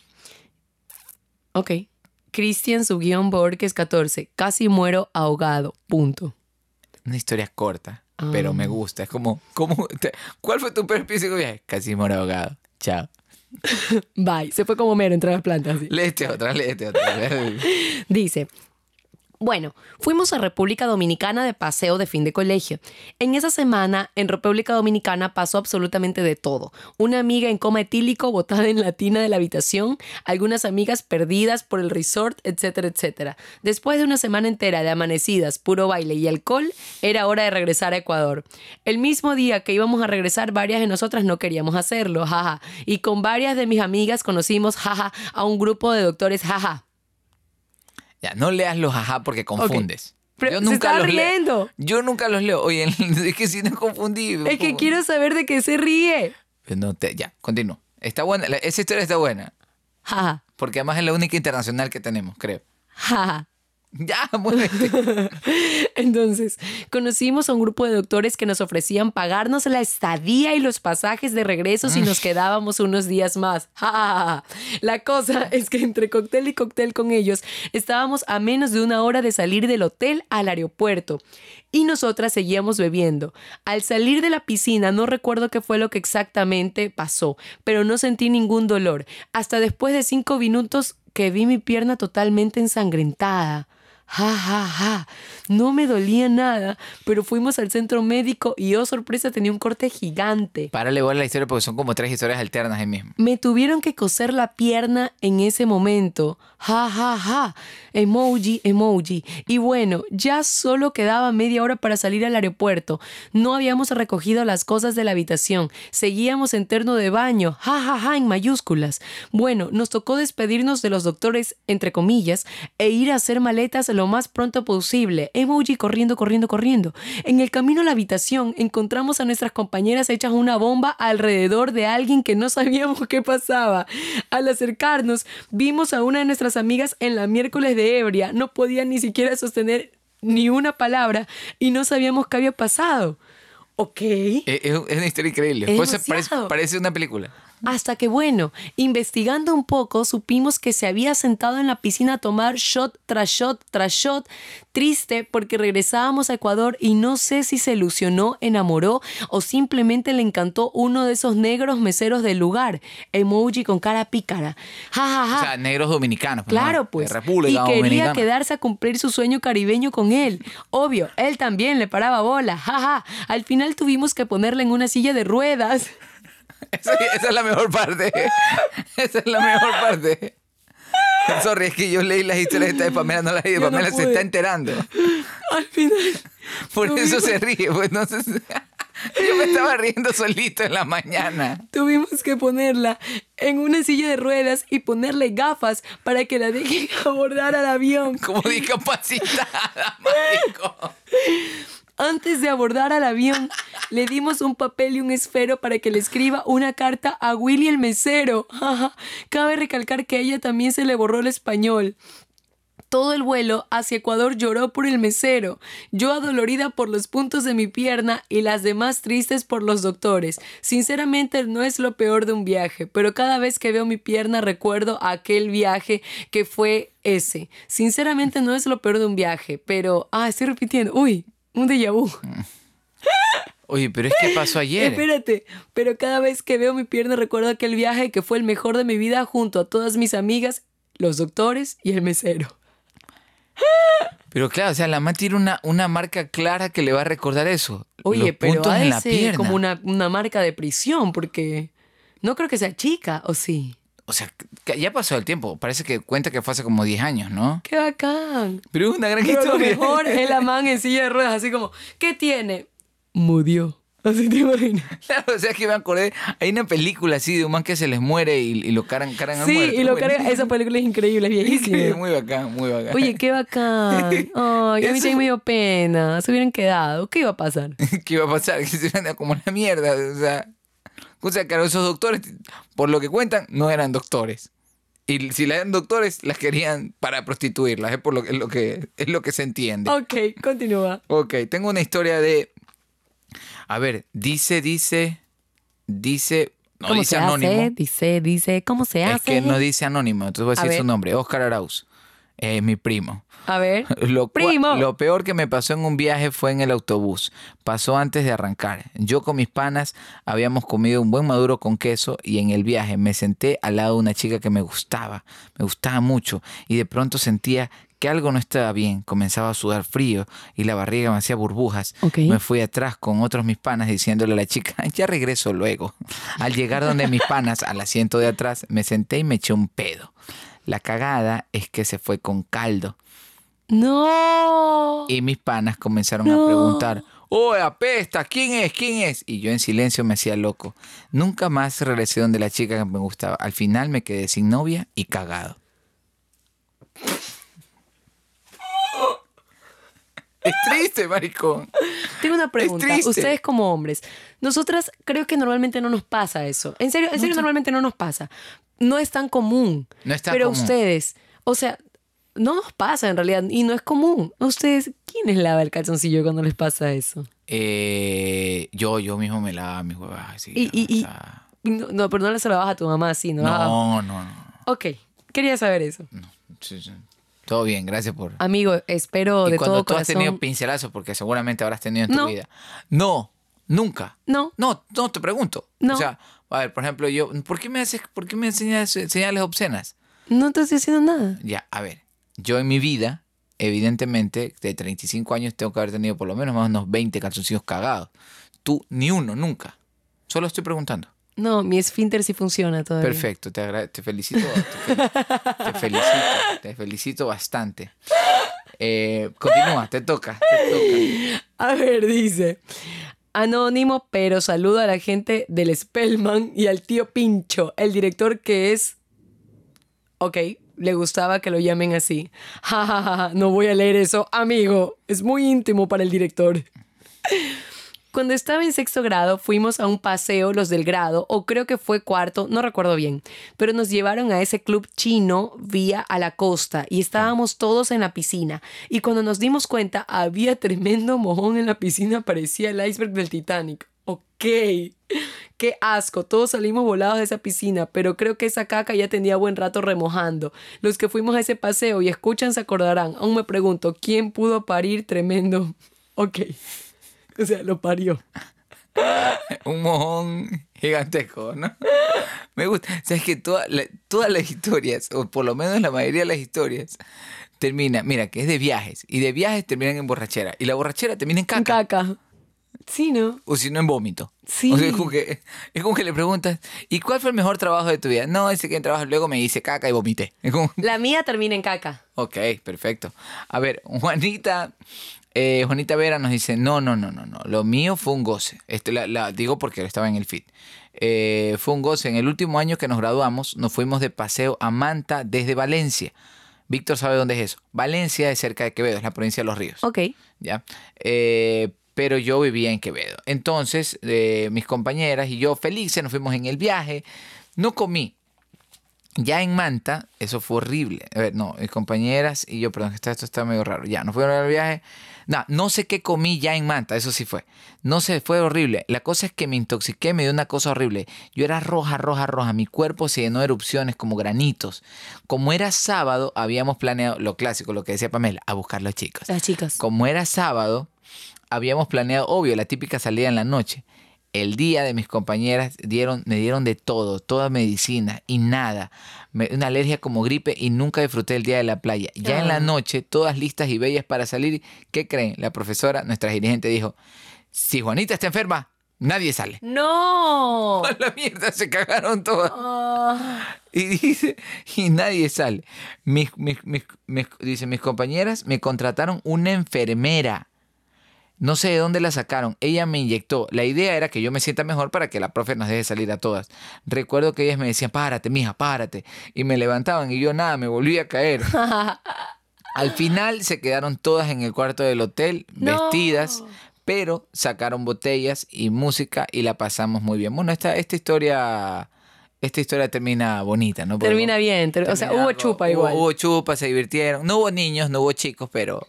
Ok. Cristian, su guion Borges 14. Casi muero ahogado. Punto. Una historia corta, pero Ah. me gusta. Es como, ¿cómo te- ¿cuál fue tu peor viaje? Casi muero ahogado. Chao. Bye. Se fue como mero entre las plantas. Léete otra, léete otra. Dice. Bueno, fuimos a República Dominicana de paseo de fin de colegio. En esa semana, en República Dominicana pasó absolutamente de todo. Una amiga en coma etílico botada en la tina de la habitación, algunas amigas perdidas por el resort, etcétera, etcétera. Después de una semana entera de amanecidas, puro baile y alcohol, era hora de regresar a Ecuador. El mismo día que íbamos a regresar, varias de nosotras no queríamos hacerlo, jaja. Y con varias de mis amigas conocimos, jaja, a un grupo de doctores, jaja. Ya, no leas los ajá porque confundes. Pero se está los leo. riendo. Yo nunca los leo. Oye, es que si no confundí. Es que quiero saber de qué se ríe. No te, ya, continúo. Está buena, esa historia está buena. Jaja, Porque además es la única internacional que tenemos, creo. jaja. Ya, muévete. Entonces, conocimos a un grupo de doctores que nos ofrecían pagarnos la estadía y los pasajes de regreso si nos quedábamos unos días más. Ja, ja, ja, ja. La cosa es que entre cóctel y cóctel con ellos estábamos a menos de una hora de salir del hotel al aeropuerto y nosotras seguíamos bebiendo. Al salir de la piscina no recuerdo qué fue lo que exactamente pasó, pero no sentí ningún dolor. Hasta después de cinco minutos que vi mi pierna totalmente ensangrentada. Ja, ja, ja. No me dolía nada, pero fuimos al centro médico y oh sorpresa tenía un corte gigante. Párale igual la historia porque son como tres historias alternas ahí mismo. Me tuvieron que coser la pierna en ese momento. Ja, ja, ja. Emoji, emoji. Y bueno, ya solo quedaba media hora para salir al aeropuerto. No habíamos recogido las cosas de la habitación. Seguíamos en terno de baño. Ja, ja, ja, en mayúsculas. Bueno, nos tocó despedirnos de los doctores, entre comillas, e ir a hacer maletas lo más pronto posible. Emoji corriendo, corriendo, corriendo. En el camino a la habitación encontramos a nuestras compañeras hechas una bomba alrededor de alguien que no sabíamos qué pasaba. Al acercarnos, vimos a una de nuestras amigas en la miércoles de ebria. No podía ni siquiera sostener ni una palabra y no sabíamos qué había pasado. Ok. Es, es una historia increíble. Es Pues parece una película. Hasta que, bueno, investigando un poco, supimos que se había sentado en la piscina a tomar shot tras shot tras shot, triste porque regresábamos a Ecuador y no sé si se ilusionó, enamoró o simplemente le encantó uno de esos negros meseros del lugar. Emoji con cara pícara. Ja, ja, ja. O sea, negros dominicanos. pues, Claro, pues. De República y quería Dominicana. quedarse a cumplir su sueño caribeño con él. Obvio, él también le paraba bola. Jaja. Al final tuvimos que ponerle en una silla de ruedas. Esa, esa es la mejor parte. Esa es la mejor parte. Sorry, es que yo leí las historias de Pamela, no las leí. No Pamela se está enterando. Al final. Por Tuvimos- eso se ríe. Pues si- Yo me estaba riendo solito en la mañana. Tuvimos que ponerla en una silla de ruedas y ponerle gafas para que la dejen abordar al avión. Como discapacitada, marico. Antes de abordar al avión, le dimos un papel y un esfero para que le escriba una carta a Willy el mesero. Cabe recalcar que ella también se le borró el español. Todo el vuelo hacia Ecuador lloró por el mesero, yo adolorida por los puntos de mi pierna y las demás tristes por los doctores. Sinceramente no es lo peor de un viaje, pero cada vez que veo mi pierna recuerdo aquel viaje que fue ese. Sinceramente no es lo peor de un viaje, pero... Ah, estoy repitiendo. Uy, un déjà vu. Oye, pero es que pasó ayer. Espérate, pero cada vez que veo mi pierna recuerdo aquel viaje que fue el mejor de mi vida junto a todas mis amigas, los doctores y el mesero. Pero claro, o sea, la mamá tiene una, una marca clara que le va a recordar eso. Oye, Los pero en la pierna. como una, una marca de prisión, porque no creo que sea chica, ¿o sí? O sea, que ya pasó el tiempo. Parece que cuenta que fue hace como 10 años, ¿no? ¡Qué bacán! Pero es una gran Pero lo historia. mejor es la man en silla de ruedas, así como, ¿qué tiene? Murió. Así te imaginas. Claro, o sea, que me acordé. Hay una película así de un man que se les muere y, y lo caran, caran al Sí, muerto. y lo Bueno, carga. Esa película es increíble, es viejísima. Muy bacán, muy bacán. Oye, qué bacán. Ay, a mí también me dio pena. Se hubieran quedado. ¿Qué iba a pasar? ¿Qué iba a pasar? Que se a como la mierda. O sea, o sea, claro, esos doctores, por lo que cuentan, no eran doctores. Y si las eran doctores, las querían para prostituirlas. Es, por lo, que- es, lo, que, es lo que se entiende. Ok, continúa. Ok, tengo una historia de. A ver, dice, dice. Dice. No ¿Cómo dice se anónimo. hace? Dice, dice, ¿cómo se hace? Es que no dice anónimo. Entonces voy a A decir su nombre. Oscar Arauz. Es mi primo. A ver. Lo, Primo. lo peor que me pasó en un viaje fue en el autobús. Pasó antes de arrancar. Yo con mis panas habíamos comido un buen maduro con queso y en el viaje me senté al lado de una chica que me gustaba, me gustaba mucho y de pronto sentía que algo no estaba bien. Comenzaba a sudar frío y la barriga me hacía burbujas. Me fui atrás con otros mis panas diciéndole a la chica, ya regreso luego. Al llegar donde mis panas, al asiento de atrás, me senté y me eché un pedo. La cagada es que se fue con caldo. No. Y mis panas comenzaron No. a preguntar, ¡Oh, apesta! ¿Quién es? ¿Quién es? Y yo en silencio me hacía loco. Nunca más regresé donde la chica que me gustaba. Al final me quedé sin novia y cagado. Es triste, maricón. Tengo una pregunta. Ustedes como hombres, nosotras creo que normalmente no nos pasa eso. En serio, en serio normalmente no nos pasa. No es tan común. No es tan Pero común. ustedes, o sea, no nos pasa en realidad y no es común. Ustedes, ¿quién les lava el calzoncillo cuando les pasa eso? Eh, yo, yo mismo me lavaba mis huevas. así, Y, y, no, no, pero no le se lo vas a tu mamá así, ¿no? Ah, no, no, no. Ok, quería saber eso. Sí, sí. Todo bien, gracias por... Amigo, espero y de cuando todo tú has tenido pincelazos, porque seguramente habrás tenido en tu No. vida. No, nunca. No. No, no te pregunto. No. O sea, a ver, por ejemplo, yo, ¿por qué me haces, por qué me enseñas señales obscenas? No te estoy haciendo nada. Ya, a ver, yo en mi vida evidentemente, de 35 años tengo que haber tenido por lo menos más unos 20 calzoncillos cagados. Tú, ni uno, nunca. Solo estoy preguntando. No, mi esfínter sí funciona todavía. Perfecto, te, te felicito. Te, fel- te felicito, te felicito bastante. Eh, continúa, te toca, te toca. A ver, dice. Anónimo, pero saludo a la gente del Spellman y al tío Pincho, el director que es... Ok, le gustaba que lo llamen así. Ja, ja, ja, no voy a leer eso, amigo. Es muy íntimo para el director. Cuando estaba en sexto grado fuimos a un paseo los del grado, o creo que fue cuarto, no recuerdo bien, pero nos llevaron a ese club chino vía a la costa y estábamos todos en la piscina. Y cuando nos dimos cuenta había tremendo mojón en la piscina, parecía el iceberg del Titanic. Ok, qué asco, todos salimos volados de esa piscina, pero creo que esa caca ya tenía buen rato remojando. Los que fuimos a ese paseo y escuchan se acordarán, aún me pregunto, ¿quién pudo parir tremendo? Ok. O sea, lo parió. Un mojón gigantesco, ¿no? Me gusta. Sabes que toda la- todas las historias, o por lo menos la mayoría de las historias, termina, mira, que es de viajes. Y de viajes terminan en borrachera. Y la borrachera termina en caca. Caca. Sí, ¿no? O si no, en vómito. Sí. O sea, es como, que, es como que le preguntas, ¿y cuál fue el mejor trabajo de tu vida? No, ese que en trabajo luego me hice caca y vomité. Como, La mía termina en caca. ok, perfecto. A ver, Juanita, eh, Juanita Vera nos dice, no, no, no, no, no. Lo mío fue un goce. Esto la, la digo porque estaba en el feed. Eh, fue un goce. En el último año que nos graduamos, nos fuimos de paseo a Manta desde Valencia. Víctor sabe dónde es eso. Valencia es cerca de Quevedo, es la provincia de Los Ríos. Ok. ¿ya? Eh, pero yo vivía en Quevedo. Entonces, eh, mis compañeras y yo felices nos fuimos en el viaje. No comí. Ya en Manta, eso fue horrible. A ver, no, mis compañeras y yo, perdón, esto está medio raro. Ya, nos fueron al viaje. No, no sé qué comí ya en Manta, eso sí fue. No sé, fue horrible. La cosa es que me intoxiqué, me dio una cosa horrible. Yo era roja, roja, roja. Mi cuerpo se llenó de erupciones como granitos. Como era sábado, habíamos planeado lo clásico, lo que decía Pamela, a buscar los chicos. Las chicas. Como era sábado, habíamos planeado, obvio, la típica salida en la noche. El día de mis compañeras dieron, me dieron de todo, toda medicina y nada. Me- una alergia como gripe y nunca disfruté el día de la playa. Ya en la noche, todas listas y bellas para salir. ¿Qué creen? La profesora, nuestra dirigente, dijo, si Juanita está enferma, nadie sale. ¡No! A la mierda, se cagaron todas. Ah. Y dice, y nadie sale. Mis, mis- mis- mis- dice, mis compañeras me contrataron una enfermera. No sé de dónde la sacaron. Ella me inyectó. La idea era que yo me sienta mejor para que la profe nos deje salir a todas. Recuerdo que ellas me decían, párate, mija, párate. Y me levantaban y yo nada, me volví a caer. Al final se quedaron todas en el cuarto del hotel, No. vestidas, pero sacaron botellas y música y la pasamos muy bien. Bueno, esta, esta historia... Esta historia termina bonita, ¿no? Termina bien. ter- o sea, hubo algo- chupa hubo- igual. Hubo chupa, se divirtieron. No hubo niños, no hubo chicos, pero,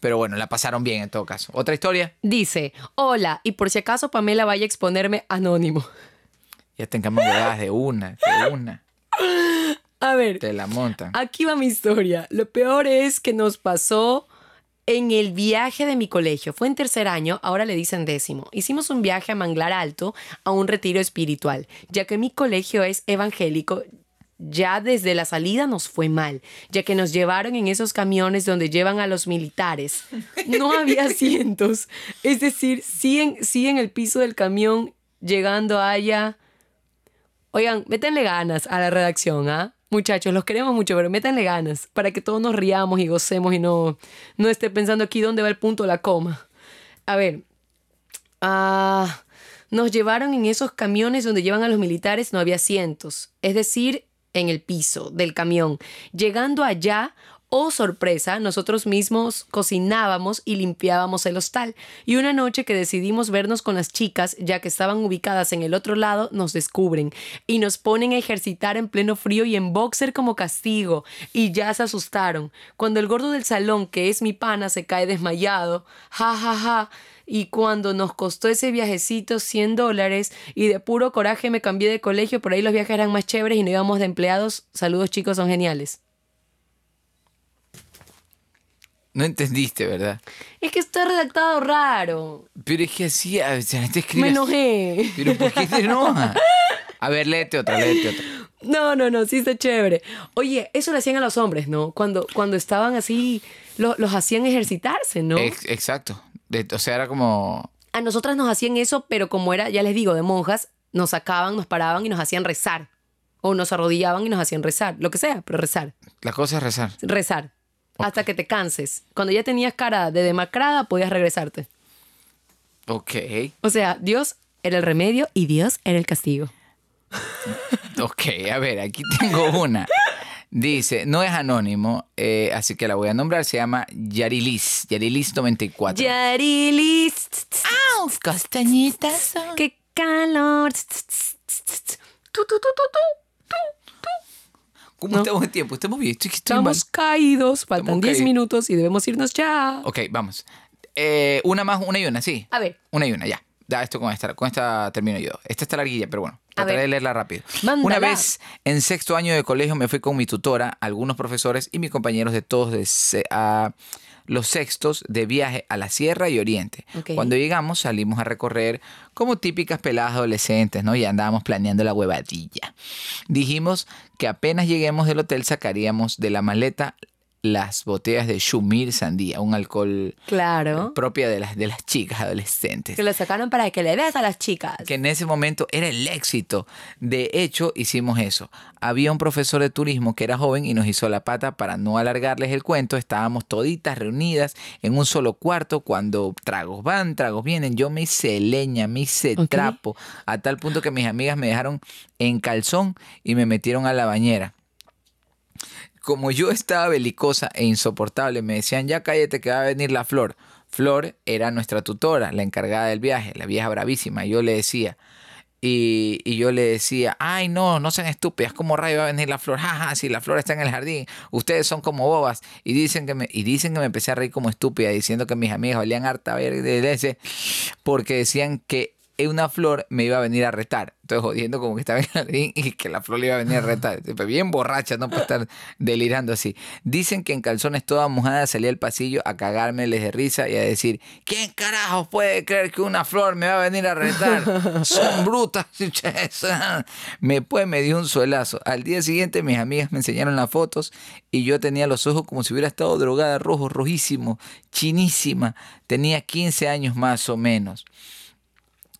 pero bueno, la pasaron bien en todo caso. ¿Otra historia? Dice, hola, y por si acaso Pamela vaya a exponerme anónimo. Ya tengamos llegadas de una, de una. A ver, Te la montan. aquí va mi historia. Lo peor es que nos pasó en el viaje de mi colegio. Fue en tercer año, ahora le dicen décimo. Hicimos un viaje a Manglar Alto a un retiro espiritual, ya que mi colegio es evangélico. Ya desde la salida nos fue mal, ya que nos llevaron en esos camiones donde llevan a los militares. No había asientos, es decir, sí en, sí en el piso del camión, llegando allá. Oigan, métanle ganas a la redacción, ¿ah? Muchachos, los queremos mucho, pero métanle ganas para que todos nos riamos y gocemos y no, no esté pensando aquí dónde va el punto de la coma. A ver, ah, nos llevaron en esos camiones donde llevan a los militares, no había asientos, es decir, en el piso del camión. Llegando allá, oh sorpresa, nosotros mismos cocinábamos y limpiábamos el hostal. Y una noche que decidimos vernos con las chicas, ya que estaban ubicadas en el otro lado, nos descubren y nos ponen a ejercitar en pleno frío y en boxer como castigo. Y ya se asustaron. Cuando el gordo del salón, que es mi pana, se cae desmayado, ja, ja, ja. Y cuando nos costó ese viajecito 100 dólares y de puro coraje me cambié de colegio, por ahí los viajes eran más chéveres y no íbamos de empleados. Saludos chicos, son geniales. No entendiste, ¿verdad? Es que está redactado raro. Pero es que así, a veces te Me escribes. enojé. Pero ¿por qué te enojas? A ver, léete otra, léete otra. No, no, no, sí está chévere. Oye, eso lo hacían a los hombres, ¿no? Cuando, cuando estaban así, lo- los hacían ejercitarse, ¿no? Ex- exacto. De- o sea, era como... A nosotras nos hacían eso, pero como era, ya les digo, de monjas, nos sacaban, nos paraban y nos hacían rezar. O nos arrodillaban y nos hacían rezar. Lo que sea, pero rezar. La cosa es rezar. Rezar. Hasta que te canses. Cuando ya tenías cara de demacrada, podías regresarte. Ok. O sea, Dios era el remedio y Dios era el castigo. Ok, a ver, aquí tengo una. Dice, no es anónimo, eh, así que la voy a nombrar. Se llama Yarilis. Yarilis94. Yarilis. ¡Au! Castañitas. ¡Qué calor! Tu, tu, tu, tu. ¿Cómo No. estamos de tiempo? Estamos bien. Estoy, estoy mal. Estamos caídos, faltan Estamos 10 caídos. minutos y debemos irnos ya. Ok, vamos. Eh, una más, una y una, sí. A ver. Una y una, ya. Ya, esto con esta, con esta termino yo. Esta está larguilla, pero bueno, trataré de leerla rápido. Mándala. Una vez en sexto año de colegio me fui con mi tutora, algunos profesores y mis compañeros de todos de a los sextos de viaje a la Sierra y Oriente. Cuando llegamos salimos a recorrer como típicas peladas adolescentes, ¿no? Y andábamos planeando la huevadilla. Dijimos que apenas lleguemos del hotel sacaríamos de la maleta las botellas de Shumir Sandía, un alcohol Claro. propia de las, de las chicas adolescentes Que lo sacaron para que le veas a las chicas. que en ese momento era el éxito. De hecho, hicimos eso. Había un profesor de turismo que era joven y nos hizo la pata para no alargarles el cuento. Estábamos toditas reunidas en un solo cuarto cuando tragos van, tragos vienen. Yo me hice leña, me hice trapo, a tal punto que mis amigas me dejaron en calzón y me metieron a la bañera. Como yo estaba belicosa e insoportable, me decían, ya cállate que va a venir la Flor. Flor era nuestra tutora, la encargada del viaje, la vieja bravísima. Yo le decía, y, yo le decía, ay no, no sean estúpidas, ¿cómo rayo va a venir la flor? Jaja, si la flor está en el jardín, ustedes son como bobas. Y dicen que me, y dicen que me empecé a reír como estúpida, diciendo que mis amigas valían harta ver porque decían que una flor me iba a venir a retar. Entonces jodiendo como que estaba en el jardín y que la flor le iba a venir a retar. Bien borracha, no para estar delirando así. Dicen que en calzones toda mojada salía al pasillo a cagármeles de risa y a decir, ¿quién carajos puede creer que una flor me va a venir a retar? Son brutas. me pues me dio un suelazo. Al día siguiente mis amigas me enseñaron las fotos y yo tenía los ojos como si hubiera estado drogada, rojo, rojísimo, chinísima. Tenía 15 años más o menos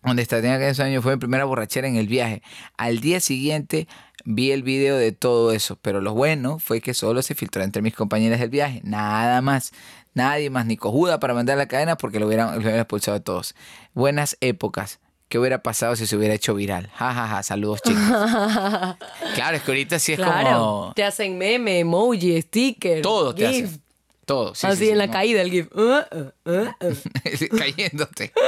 donde tenía 15 años, fue mi primera borrachera en el viaje. Al día siguiente vi el video de todo eso, pero lo bueno fue que solo se filtró entre mis compañeras del viaje, nada más. Nadie más, ni cojuda para mandar la cadena porque lo hubieran, lo hubieran expulsado a todos. Buenas épocas. ¿Qué hubiera pasado si se hubiera hecho viral? Ja, ja, ja. Saludos, chicos. claro, es que ahorita sí es claro. como... Te hacen meme, emoji, sticker. Todo te GIF. hacen. Todo. sí, Así sí, sí, en la no. caída el GIF. Uh, uh, uh. Cayéndote.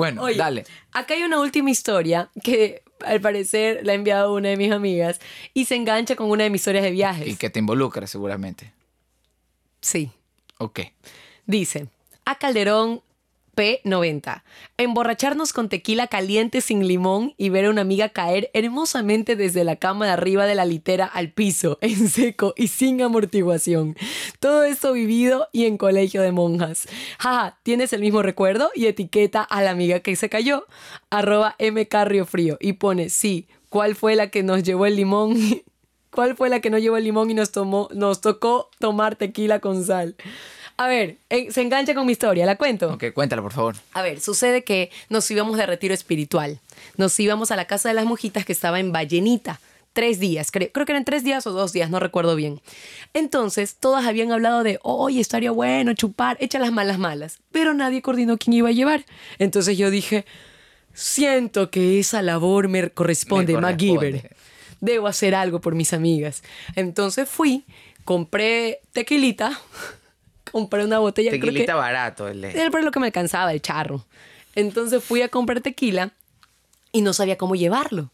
Bueno, Oye, dale. acá hay una última historia que al parecer la ha enviado una de mis amigas y se engancha con una de mis historias de viajes. Y que te involucra seguramente. Sí. Ok. Dice, a Calderón P90, emborracharnos con tequila caliente sin limón y ver a una amiga caer hermosamente desde la cama de arriba de la litera al piso, en seco y sin amortiguación. Todo esto vivido y en colegio de monjas. Jaja, ¿tienes el mismo recuerdo? Y etiqueta a la amiga que se cayó, arroba mcarriofrío y pone, sí, ¿cuál fue la que nos llevó el limón? ¿Cuál fue la que no llevó el limón y nos, tomó, nos tocó tomar tequila con sal? A ver, eh, se engancha con mi historia, ¿la cuento? Ok, cuéntala, por favor. A ver, sucede que nos íbamos de retiro espiritual. Nos íbamos a la casa de las mojitas que estaba en Vallenita. Tres días, creo, creo que eran tres días o dos días, no recuerdo bien. Entonces, todas habían hablado de, oye, estaría bueno chupar, echa las malas malas. Pero nadie coordinó quién iba a llevar. Entonces yo dije, siento que esa labor me corresponde, Me MacGyver. Debo hacer algo por mis amigas. Entonces fui, compré tequilita, compré una botella. creo que- Tequilita barato. El de- era lo que me alcanzaba, el charro. Entonces fui a comprar tequila y no sabía cómo llevarlo.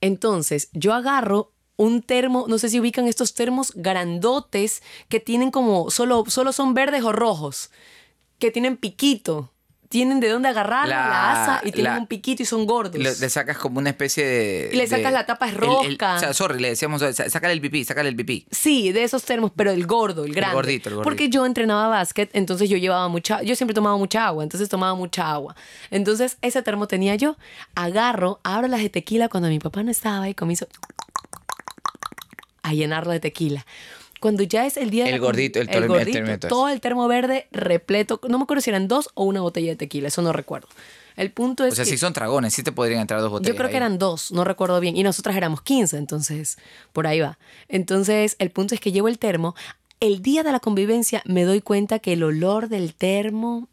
Entonces yo agarro un termo, no sé si ubican estos termos grandotes que tienen como, solo, solo son verdes o rojos, que tienen piquito. Tienen de dónde agarrar la, La- asa y tienen la- un piquito y son gordos. Le, le sacas como una especie de. Y le sacas de- la tapa, es el- el- rosca. o sea, sorry, le decíamos, sácale el pipí, sácale el pipí. Sí, de esos termos, pero el gordo, el grande. gordito, el gordito. Porque yo entrenaba básquet, entonces yo llevaba mucha, yo siempre tomaba mucha agua, entonces tomaba mucha agua. Entonces ese termo tenía yo, agarro, abro las de tequila cuando mi papá no estaba y comienzo a llenarla de tequila. Cuando ya es el día de El la com- gordito, el termo- el gordito, entonces. todo el termo verde repleto, no me acuerdo si eran dos o una botella de tequila, eso no recuerdo. El punto es O sea, que si son dragones, sí te podrían entrar dos botellas. yo creo que eran dos, no recuerdo bien. Y nosotras éramos 15, entonces por ahí va. Entonces el punto es que llevo el termo. El día de la convivencia me doy cuenta que el olor del termo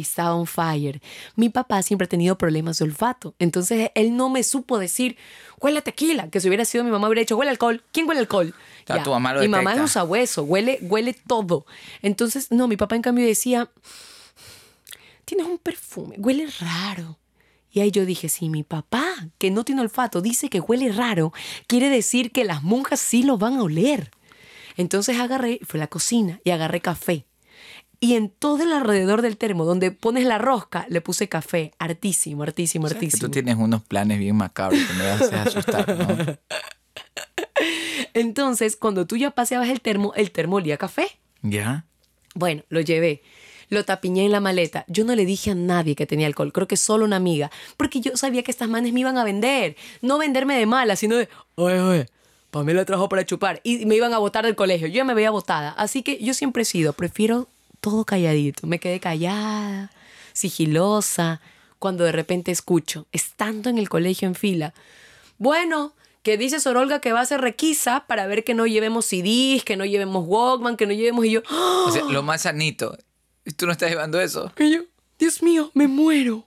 estaba on fire. Mi papá siempre ha tenido problemas de olfato. Entonces él no me supo decir, huele a tequila. Que si hubiera sido mi mamá hubiera dicho, huele alcohol. ¿Quién huele alcohol? Ya, tu mamá lo mi mamá es un sabueso, huele, huele todo. Entonces, no, mi papá en cambio decía, tienes un perfume, huele raro. Y ahí yo dije, si mi papá, que no tiene olfato, dice que huele raro, quiere decir que las monjas sí lo van a oler. Entonces agarré, fue a la cocina y agarré café. Y en todo el alrededor del termo, donde pones la rosca, le puse café. Sabes que hartísimo. tú tienes unos planes bien macabros que me haces asustar, ¿no? Entonces, cuando tú ya paseabas el termo, el termo olía café. ¿Ya? Bueno, lo llevé. Lo tapiñé en la maleta. Yo no le dije a nadie que tenía alcohol, creo que solo una amiga, porque yo sabía que estas manes me iban a vender. No venderme de mala, sino de, oye, oye, Pamela trajo para chupar. Y me iban a botar del colegio. Yo ya me veía botada. Así que yo siempre he sido, prefiero todo calladito. Me quedé callada, sigilosa, cuando de repente escucho, estando en el colegio en fila, bueno, que dice Sorolga que va a hacer requisa para ver que no llevemos CDs, que no llevemos Walkman, que no llevemos... Y yo, ¡ah! O sea, lo más sanito. ¿Tú no estás llevando eso? Y yo, Dios mío, me muero.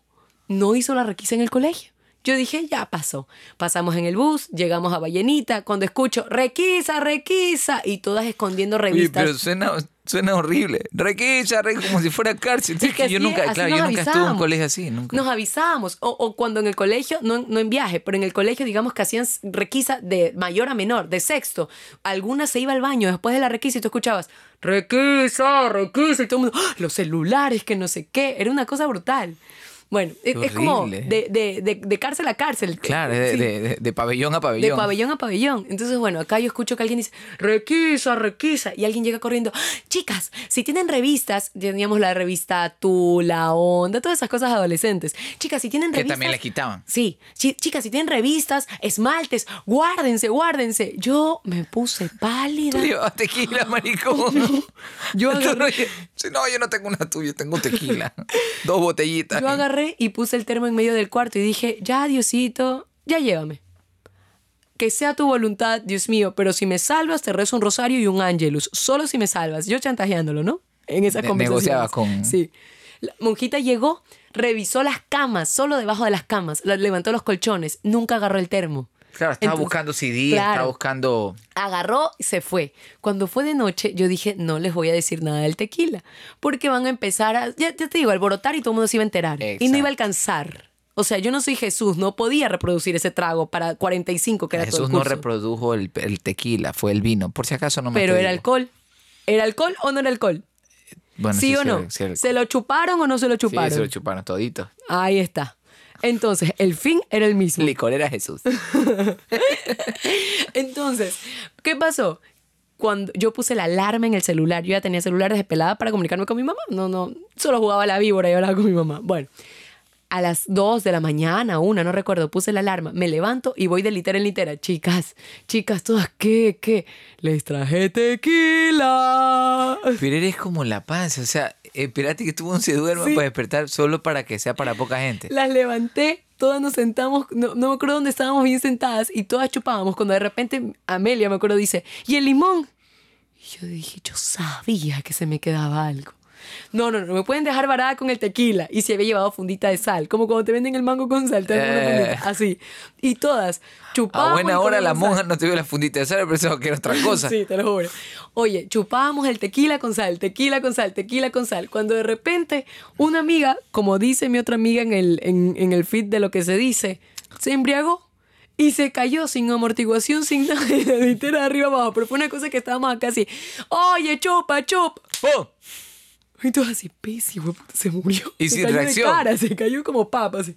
No hizo la requisa en el colegio. Yo dije, ya pasó. Pasamos en el bus, llegamos a Vallenita, cuando escucho, requisa, requisa, y todas escondiendo Oye, revistas. pero suena, suena horrible. Requilla, re, como si fuera cárcel. Es que yo nunca, claro, yo nunca estuve en un avisábamos. colegio así, nunca. Nos avisamos. O, o cuando en el colegio, no, no en viaje, pero en el colegio, digamos que hacían requisa de mayor a menor, de sexto. Alguna se iba al baño después de la requisa y tú escuchabas, requisa, requisa, y todo el mundo, "Ah, los celulares, que no sé qué. Era una cosa brutal. Bueno, es, Qué es como de, de- de- de cárcel a cárcel. Claro, de, Sí. de- pabellón a De pabellón. pabellón a pabellón. Entonces, bueno, acá yo escucho que alguien dice, requisa, requisa. Y alguien llega corriendo, chicas, si tienen revistas, teníamos la revista Tú, La Onda, todas esas cosas adolescentes. Chicas, si tienen que revistas. también les quitaban. Sí, chi- chicas, si tienen revistas, esmaltes, guárdense, guárdense. Yo me puse pálida. Tú llevabas tequila, maricón. Yo agarré- no, yo no tengo una tuya, tengo tequila. Dos botellitas. Yo agarré y puse el termo en medio del cuarto y dije, ya, Diosito, ya llévame. Que sea tu voluntad, Dios mío, pero si me salvas, te rezo un rosario y un ángelus. Solo si me salvas. Yo chantajeándolo, ¿no? En esa conversación. negociabas con- Sí. La monjita llegó, revisó las camas, solo debajo de las camas, levantó los colchones, nunca agarró el termo. Claro, estaba Entonces, buscando CD, claro. estaba buscando. Agarró y se fue. Cuando fue de noche, yo dije, no les voy a decir nada del tequila, porque van a empezar a, ya, ya te digo, alborotar y todo el mundo se iba a enterar. Y no iba a alcanzar. O sea, yo no soy Jesús, no podía reproducir ese trago para 45 que era todo Jesús el no reprodujo el, el tequila, fue el vino. Por si acaso no me Pero era digo. alcohol. ¿Era alcohol o no era alcohol? Bueno, ¿Sí, o sí no? sí ¿Se lo chuparon o no se lo Sí, chuparon? se lo chuparon todito. Ahí está. Entonces, el fin era el mismo. Licor era Jesús. Entonces, ¿qué pasó? Cuando yo puse la alarma en el celular, yo ya tenía celular desde pelada para comunicarme con mi mamá. No, no, solo jugaba a la víbora y hablaba con mi mamá. Bueno, a las 2 de la mañana, una, no recuerdo, puse la alarma, me levanto y voy de litera en litera. Chicas, chicas, todas, ¿qué? ¿Qué? Les traje tequila. Pero eres como la panza, o sea, espérate que tuvo un se duerma Sí. para despertar solo para que sea para poca gente. Las levanté, todas nos sentamos, no, no me acuerdo dónde estábamos bien sentadas y todas chupábamos. Cuando de repente Amelia, me acuerdo, dice, ¿y el limón? Y yo dije, yo sabía que se me quedaba algo. No, no, no, me pueden dejar varada con el tequila. Y si había llevado fundita de sal, como cuando te venden el mango con sal, te Eh. fundita, así. Y todas A chupábamos. buena y hora la monja sal. no te dio la fundita de sal, pero pensaba que era otra cosa. Sí, te lo juro. Oye, chupábamos el tequila con sal, tequila con sal, tequila con sal. Cuando de repente una amiga, como dice mi otra amiga en el, en, en el feed de lo que se dice, se embriagó y se cayó sin amortiguación, sin nada, de la de arriba abajo. Pero fue una cosa que estábamos acá así, oye, chupa, chupa. ¡Pum! Y todo así, pésimo, puta, se murió. Y se sin cayó reacción. De cara, se cayó como papa, así.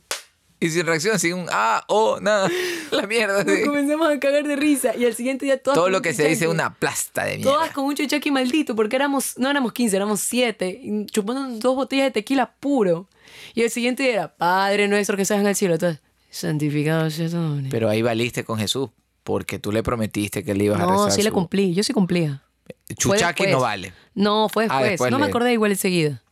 Y sin reacción, sin un ah, oh, nada. La mierda. Nos sí. comenzamos a cagar de risa y al siguiente día todas Todo lo que se dice una plasta de mierda. Todas con un chuchaqui maldito, porque éramos, no éramos 15, éramos 7, chupando dos botellas de tequila puro. Y el siguiente día era, Padre nuestro que estás en el cielo, entonces, santificado sea tu nombre. Pero ahí valiste con Jesús. porque tú le prometiste que le ibas a No, rezar. sí le cumplí. Yo sí cumplía. Fue Chuchaki no vale. No, fue Ah, después. no me acordé igual enseguida.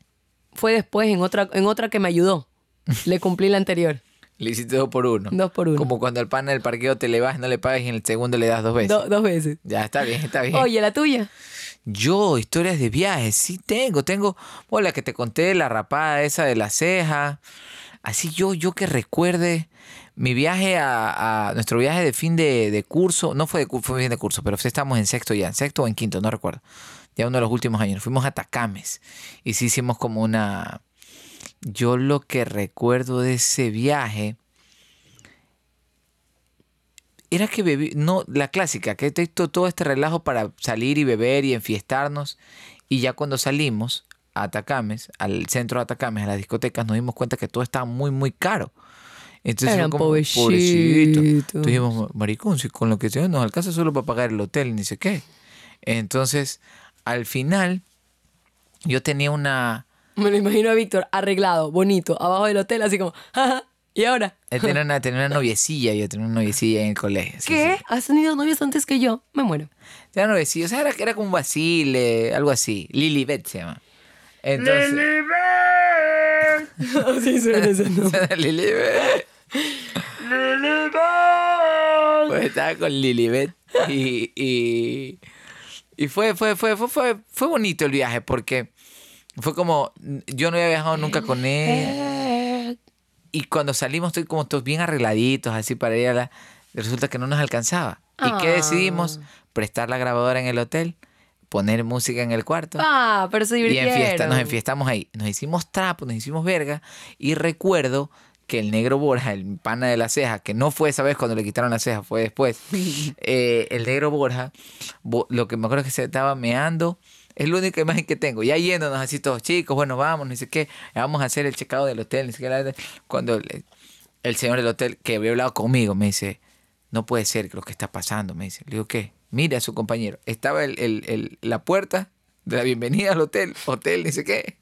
Fue después en otra, en otra que me ayudó. Le cumplí la anterior. Le hiciste dos por uno. Dos por uno. Como cuando al pan del parqueo te le vas, no le pagas y en el segundo le das dos veces. Do- dos veces. Ya, está bien, está bien. Oye, la tuya. Yo, historias de viajes, sí tengo, tengo, bueno, la que te conté, la rapada esa de la ceja. Así yo, yo que recuerde mi viaje a, nuestro viaje de fin de, curso, no fue de fue fin de curso, pero estábamos en sexto ya, en sexto o en quinto, no recuerdo. Ya uno de los últimos años. Fuimos a Tacames y sí hicimos como una... Yo lo que recuerdo de ese viaje era que bebí, no, la clásica, que todo este relajo para salir y beber y enfiestarnos. Y ya cuando salimos a Atacames, al centro de Atacames, a las discotecas, nos dimos cuenta que todo estaba muy, muy caro. Entonces Eran como, pobrecitos. pobrecito. Entonces dijimos, maricón, si con lo que tenemos nos alcanza solo para pagar el hotel, ni sé qué. Entonces, al final, yo tenía una... Me lo imagino a Víctor arreglado, bonito, abajo del hotel, así como, jaja, ¿y ahora? Tenía una, tenía una noviecilla, yo tenía una noviecilla en el colegio. sí, ¿Qué? sí. ¿Has tenido novios antes que yo? Me muero. Tenía una noviecilla, o sea, era, era como un vacile, algo así. Lilibet se llama. Entonces, Así suena ese nombre. Lilibet. Pues estaba con Lilibet y, y, y fue, fue, fue, fue, fue, fue bonito el viaje porque fue como, yo no había viajado nunca con él y cuando salimos estoy como todos bien arregladitos así para ir a la... Resulta que no nos alcanzaba. ¿Y qué Ah. decidimos? Prestar la grabadora en el hotel, poner música en el cuarto. Ah, pero se Y divirtieron. enfiesta, nos enfiestamos ahí. Nos hicimos trapos, nos hicimos verga. Y recuerdo que el negro Borja, el pana de la ceja, que no fue esa vez cuando le quitaron la ceja, fue después. eh, el negro Borja, bo- lo que me acuerdo es que se estaba meando. Es la única imagen que tengo. Ya yéndonos así todos, chicos, bueno, vamos, no sé qué. Vamos a hacer el checado del hotel, ni sé qué. Cuando el, el señor del hotel que había hablado conmigo me dice, no puede ser lo que está pasando, me dice. Le digo, ¿qué? Mira a su compañero. Estaba el, el- el- la puerta de la bienvenida al hotel, hotel, ni sé qué,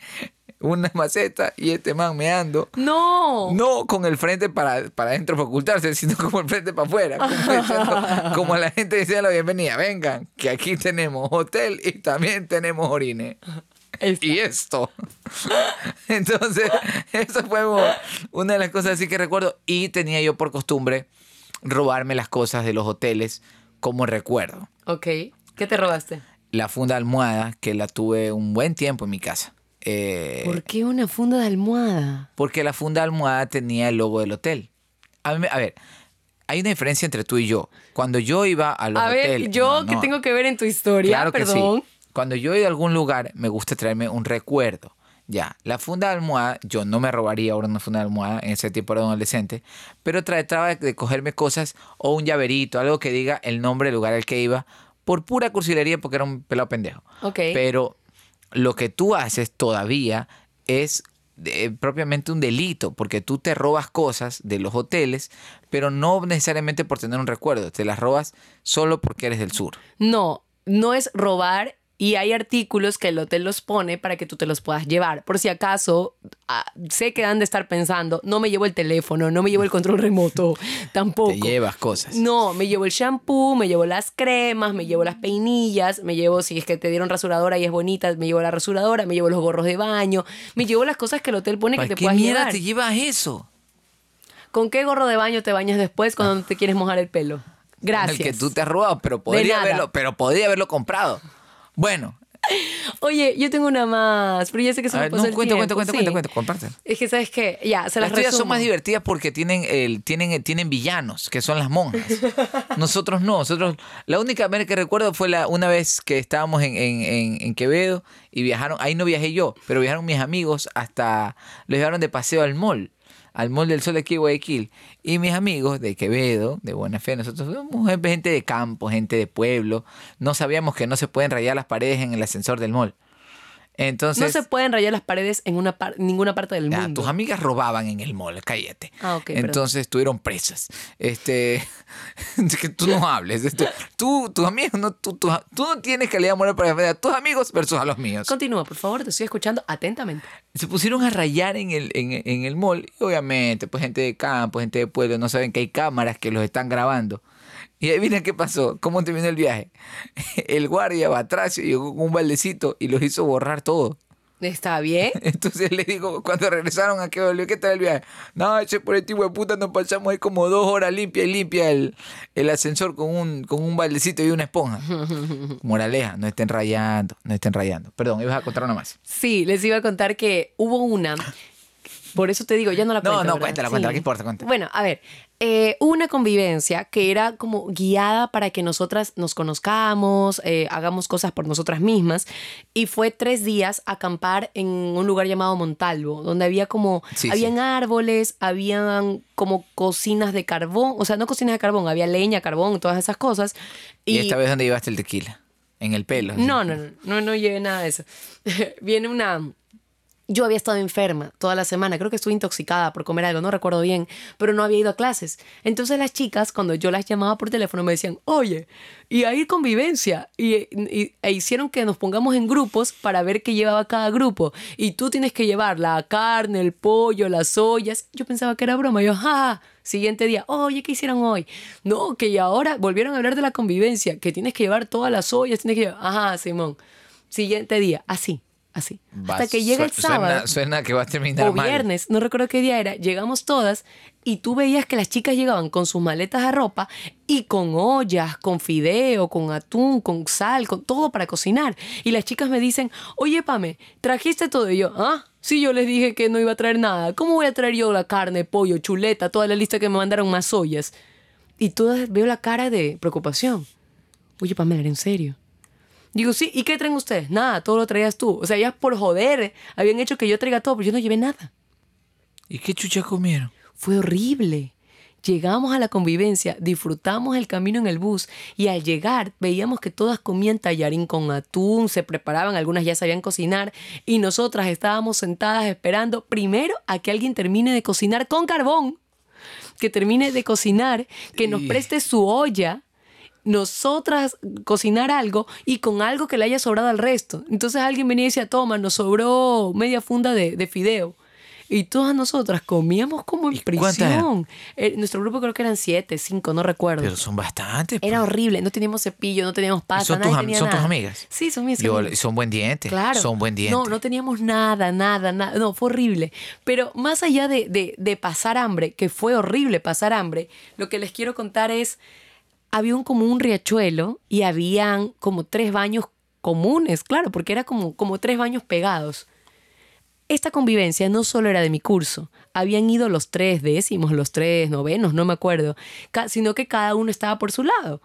una maceta y este man meando. No. No con el frente para, para adentro para ocultarse, sino como el frente para afuera. Como, como la gente decía la bienvenida, vengan, que aquí tenemos hotel y también tenemos orine. Esta. Y esto. Entonces, eso fue una de las cosas así que recuerdo. Y tenía yo por costumbre robarme las cosas de los hoteles como recuerdo. Ok. ¿Qué te robaste? La funda almohada, que la tuve un buen tiempo en mi casa. Eh, ¿Por qué una funda de almohada? porque la funda almohada tenía el logo del hotel. A, mí a ver, hay una diferencia entre tú y yo. Cuando yo iba a los A ver, hoteles... yo no, que no. tengo que ver en tu historia, Claro que perdón. sí. Cuando yo he a algún lugar, me gusta traerme un recuerdo. Ya, la funda de almohada, yo no me robaría ahora una funda de almohada, en ese tiempo era un adolescente, pero trataba de cogerme cosas o un llaverito, algo que diga el nombre del lugar al que iba, por pura cursilería porque era un pelado pendejo. Ok. Pero lo que tú haces todavía es eh, propiamente un delito, porque tú te robas cosas de los hoteles, pero no necesariamente por tener un recuerdo, te las robas solo porque eres del sur. No, no es robar y hay artículos que el hotel los pone para que tú te los puedas llevar. Por si acaso, ah, sé que han de estar pensando, no me llevo el teléfono, no me llevo el control remoto, tampoco. Te llevas cosas. No, me llevo el shampoo, me llevo las cremas, me llevo las peinillas, me llevo, si es que te dieron rasuradora y es bonita, me llevo la rasuradora, me llevo los gorros de baño, me llevo las cosas que el hotel pone que ¿Para te qué puedas mierda llevar. te llevas eso? ¿Con qué gorro de baño te bañas después cuando te quieres mojar el pelo? Gracias. El que tú te has robado, pero podría haberlo, pero podría haberlo comprado. Bueno, Oye, yo tengo una más, pero ya sé que se a me ver, pasó no, el cuenta, tiempo, cuenta, cuenta, sí. cuenta, cuenta, comparte. Es que, ¿sabes qué? Ya, se las Las tuyas son más divertidas porque tienen, el, tienen, tienen villanos, que son las monjas. Nosotros no. Nosotros, la única vez que recuerdo fue la, una vez que estábamos en, en- en- en Quevedo y viajaron, ahí no viajé yo, pero viajaron mis amigos hasta, los llevaron de paseo al mall, al mall del sol aquí de Guayaquil. Y mis amigos de Quevedo, de buena fe, nosotros somos gente de campo, gente de pueblo, no sabíamos que no se pueden rayar las paredes en el ascensor del mall. Entonces, no se pueden rayar las paredes en una par- ninguna parte del mundo. tus amigas robaban en el mall, cállate. Ah, ok, perdón. Entonces estuvieron presas. Este, que tú no hables. Este, tú, tus amigos, no, tú, tú, tú no tienes calidad moral para defender a tus amigos versus a los míos. Continúa, por favor, te estoy escuchando atentamente. se pusieron a rayar en el, en, en el mall. Y obviamente, pues gente de campo, gente de pueblo, no saben que hay cámaras que los están grabando. Y adivina qué pasó, cómo terminó el viaje. El guardia Batracio llegó con un baldecito y los hizo borrar todo. ¿Está bien? Entonces le digo, cuando regresaron a que volvió, ¿qué tal el viaje? No, ese por este hijo de puta nos pasamos ahí como dos horas limpia y limpia el, el ascensor con un, con un baldecito y una esponja. Moraleja, no estén rayando, no estén rayando. Perdón, ibas a contar una más. Sí, les iba a contar que hubo una. Por eso te digo, ya no la No, cuento. no, ¿verdad? cuéntala, cuéntala, ¿qué importa? Cuéntala. Bueno, a ver, eh, una convivencia que era como guiada para que nosotras nos conozcamos, eh, hagamos cosas por nosotras mismas. Y fue tres días acampar en un lugar llamado Montalvo, donde había como, Sí, habían sí. árboles, habían como cocinas de carbón, o sea, no cocinas de carbón, había leña, carbón, todas esas cosas. Y, esta vez, ¿dónde llevaste el tequila? En el pelo. No, no, no, no, no llevé nada de eso. Viene una... Yo había estado enferma toda la semana, creo que estuve intoxicada por comer algo, no recuerdo bien, pero no había ido a clases. Entonces las chicas, cuando yo las llamaba por teléfono, me decían, oye, y hay convivencia. Y, y- e hicieron que nos pongamos en grupos para ver qué llevaba cada grupo. Y tú tienes que llevar la carne, el pollo, las ollas. Yo pensaba que era broma. Yo, jaja. Siguiente día, oye, ¿qué hicieron hoy? No, que ahora volvieron a hablar de la convivencia, que tienes que llevar todas las ollas, tienes que llevar. Ajá, Simón. Siguiente día, así, así. Va, Hasta que llega el suena- sábado Suena, que va a terminar o mal. viernes, no recuerdo qué día era, llegamos todas y tú veías que las chicas llegaban con sus maletas de ropa y con ollas, con fideo, con atún, con sal, con todo para cocinar. Y las chicas me dicen, oye, Pame, ¿trajiste todo? Y yo, ah, sí, yo les dije que no iba a traer nada. ¿Cómo voy a traer yo la carne, pollo, chuleta, toda la lista que me mandaron más ollas? Y todas veo la cara de preocupación. Oye, Pamela, ¿era en serio? Digo, sí, ¿y qué traen ustedes? Nada, todo lo traías tú. O sea, ya por joder, habían hecho que yo traiga todo, pero yo no llevé nada. ¿Y qué chucha comieron? Fue horrible. Llegamos a la convivencia, disfrutamos el camino en el bus y al llegar veíamos que todas comían tallarín con atún, se preparaban, algunas ya sabían cocinar y nosotras estábamos sentadas esperando primero a que alguien termine de cocinar con carbón, que termine de cocinar, que nos preste su olla, nosotras cocinar algo y con algo que le haya sobrado al resto. Entonces alguien venía y decía, toma, nos sobró media funda de, de fideo. Y todas nosotras comíamos como en ¿Y cuántas prisión. Eh, nuestro grupo creo que eran siete, cinco, no recuerdo. Pero son bastantes. Era pues. horrible, no teníamos cepillo, no teníamos ¿Y pasta, son, tus, am- tenía son tus amigas? Sí, son mis Yo- amigas. son buen diente. Claro. Son buen diente. No, no teníamos nada, nada, nada. No, fue horrible. Pero más allá de, de- de pasar hambre, que fue horrible pasar hambre, lo que les quiero contar es, había un, como un riachuelo y habían como tres baños comunes, claro, porque era como, como tres baños pegados. Esta convivencia no solo era de mi curso, habían ido los tres décimos, los tres novenos, no me acuerdo, sino que cada uno estaba por su lado.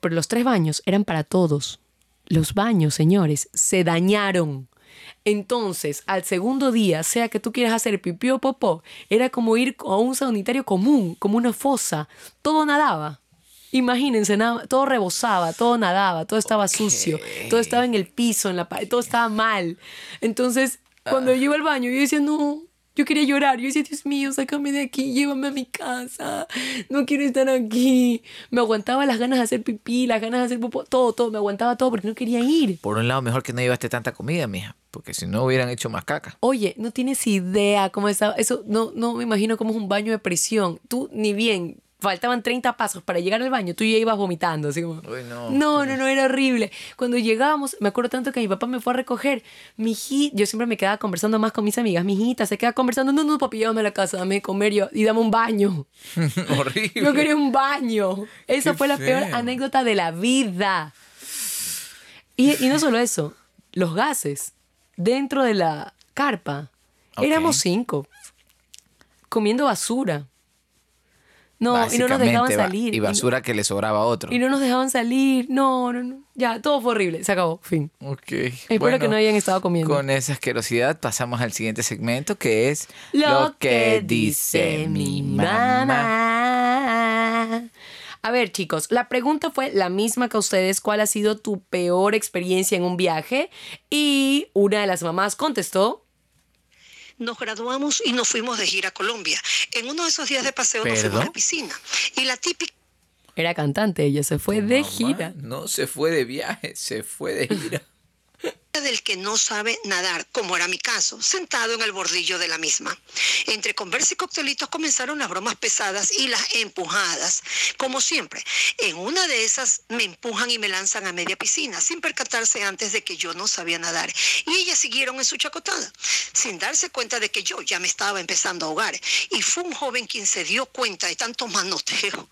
Pero los tres baños eran para todos. Los baños, señores, se dañaron. Entonces, al segundo día, sea que tú quieras hacer pipí o popó, era como ir a un sanitario común, como una fosa. Todo nadaba. Imagínense, nada- todo rebosaba, todo nadaba, todo estaba sucio, todo estaba en el piso, en la pared, todo estaba mal. Entonces, cuando yo iba al baño, yo decía, no, yo quería llorar. Yo decía, Dios mío, sácame de aquí, llévame a mi casa. No quiero estar aquí. Me aguantaba las ganas de hacer pipí, las ganas de hacer popó, todo, todo. Me aguantaba todo porque no quería ir. Por un lado, mejor que no llevaste tanta comida, mija. Porque si no hubieran hecho más caca. Oye, no tienes idea cómo estaba. Eso no, no me imagino cómo es un baño de prisión. Tú ni bien. Faltaban 30 pasos para llegar al baño, tú ya ibas vomitando, así como... Uy, no. No, no, no, era horrible. Cuando llegábamos, me acuerdo tanto que mi papá me fue a recoger. Mi hijita, yo siempre me quedaba conversando más con mis amigas. Mi hijita se queda conversando, no, no, papi, llévame a la casa, dame de comer yo, y dame un baño. Horrible. Yo quería un baño. Esa Qué fue la peor anécdota de la vida. Y, y no solo eso, los gases dentro de la carpa. Éramos cinco, comiendo basura. No, y no nos dejaban salir. Y no- basura que le sobraba a otro. Y no nos dejaban salir. No, no, no. Ya, todo fue horrible. Se acabó. Fin. Ok. Espero que no hayan estado comiendo. Con esa asquerosidad pasamos al siguiente segmento que es Lo que dice mi mamá. A ver, chicos, la pregunta fue la misma que a ustedes. ¿Cuál ha sido tu peor experiencia en un viaje? Y una de las mamás contestó. Nos graduamos y nos fuimos de gira a Colombia. En uno de esos días de paseo nos fuimos a la piscina. Y la típica Era cantante, ella se fue de Mamá, gira. No se fue de viaje, se fue de gira. del que no sabe nadar, como era mi caso, sentado en el bordillo de la misma. Entre conversa y coctelitos comenzaron las bromas pesadas y las empujadas. Como siempre, en una de esas me empujan y me lanzan a media piscina, sin percatarse antes de que yo no sabía nadar. Y ellas siguieron en su chacotada, sin darse cuenta de que yo ya me estaba empezando a ahogar. Y fue un joven quien se dio cuenta de tanto manoteo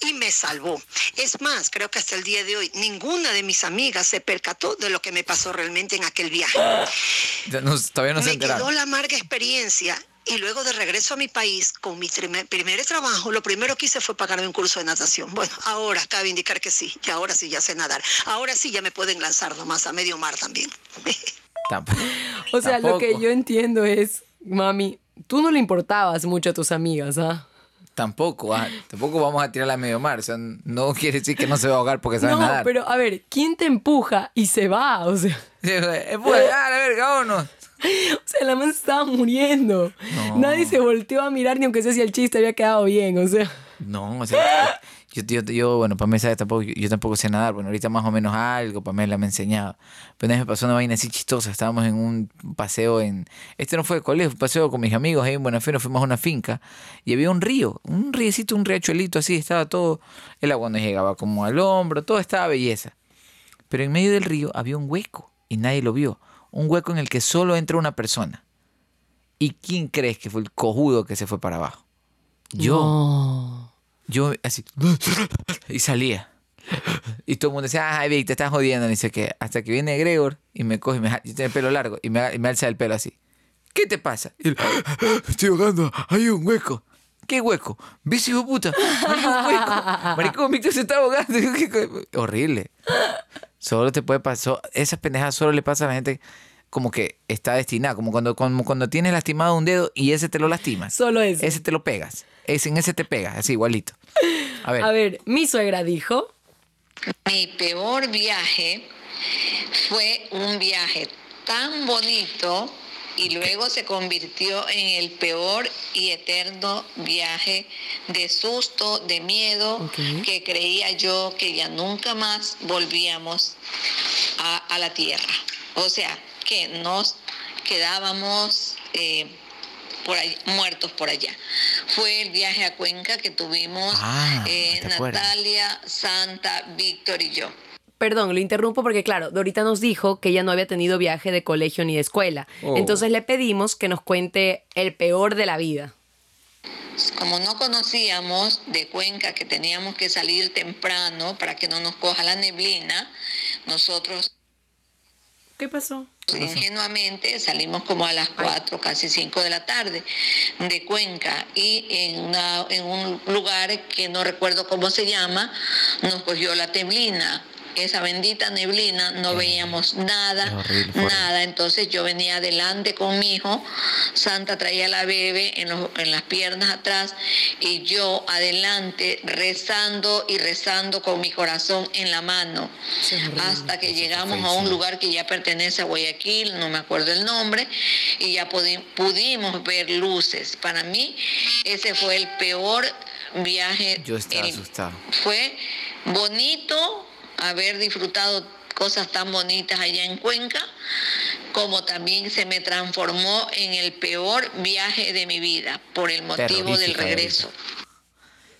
y me salvó. Es más, creo que hasta el día de hoy ninguna de mis amigas se percató de lo que me pasó realmente en aquel viaje. Ya no- todavía no se me enteraron. quedó la amarga experiencia y luego de regreso a mi país con mi primer, primer trabajo, lo primero que hice fue pagarme un curso de natación. Bueno, ahora cabe indicar que sí, que ahora sí ya sé nadar. Ahora sí ya me pueden lanzar nomás a medio mar también. Tamp- O sea, lo que tampoco. yo entiendo es, mami, tú no le importabas mucho a tus amigas, ¿ah? Tampoco, ah, tampoco vamos a tirarla a medio mar. O sea, no quiere decir que no se va a ahogar porque sabe No, nadar. pero a ver, ¿quién te empuja y se va? O sea, pues, ah, la verga, vámonos. o sea la man estaba muriendo. No. Nadie se volteó a mirar ni aunque sea si el chiste había quedado bien, o sea. No, o sea, yo, yo, yo, bueno, Pamela sabe, tampoco, yo tampoco sé nadar. Bueno, ahorita más o menos algo, Pamela me enseñado. Pero me pasó una vaina así chistosa. Estábamos en un paseo en... Este no fue de colegio, fue un paseo con mis amigos ahí en Buenafino. Fuimos a una finca y había un río, un riecito, un riachuelito así. Estaba todo... El agua nos llegaba como al hombro, todo estaba belleza. Pero en medio del río había un hueco y nadie lo vio. Un hueco en el que solo entra una persona. ¿Y quién crees que fue el cojudo que se fue para abajo? Yo. No. Yo así. Y salía. Y todo el mundo decía, ay, Vic, te estás jodiendo. Y dice que hasta que viene Gregor y me coge, y me, yo tengo el pelo largo y me, y me alza el pelo así. ¿Qué te pasa? Y él, estoy ahogando, hay un hueco. ¿Qué hueco? ¿Ves, hijo puta? Hay un hueco. Maricón, Víctor se está ahogando. ¿Qué Horrible. Solo te puede pasar. Esas pendejadas solo le pasa a la gente como que está destinada. Como cuando, como cuando tienes lastimado un dedo y ese te lo lastimas. Solo ese. Ese te lo pegas. Ese, en ese te pegas, así igualito. A ver. A ver, mi suegra dijo. Mi peor viaje fue un viaje tan bonito y luego se convirtió en el peor y eterno viaje de susto, de miedo, que creía yo que ya nunca más volvíamos a, a la tierra. O sea, que nos quedábamos eh, por ahí, muertos por allá. Fue el viaje a Cuenca que tuvimos Ah, eh. Natalia, Santa, Víctor y yo. Perdón, lo interrumpo porque, claro, Dorita nos dijo que ella no había tenido viaje de colegio ni de escuela. Oh. Entonces le pedimos que nos cuente el peor de la vida. Como no conocíamos de Cuenca que teníamos que salir temprano para que no nos coja la neblina, nosotros ¿Qué pasó? Ingenuamente salimos como a las 4, casi 5 de la tarde de Cuenca y en, una- en un lugar que no recuerdo cómo se llama, nos cogió la neblina. Esa bendita neblina, no veíamos nada, horrible, nada. Entonces yo venía adelante con mi hijo, Santa traía la bebé en, los- en las piernas atrás y yo adelante rezando y rezando con mi corazón en la mano hasta que llegamos a un lugar que ya pertenece a Guayaquil, no me acuerdo el nombre, y ya pudi- pudimos ver luces. Para mí ese fue el peor viaje. Yo estaba El- asustado. Fue bonito haber disfrutado cosas tan bonitas allá en Cuenca, como también se me transformó en el peor viaje de mi vida por el motivo del regreso.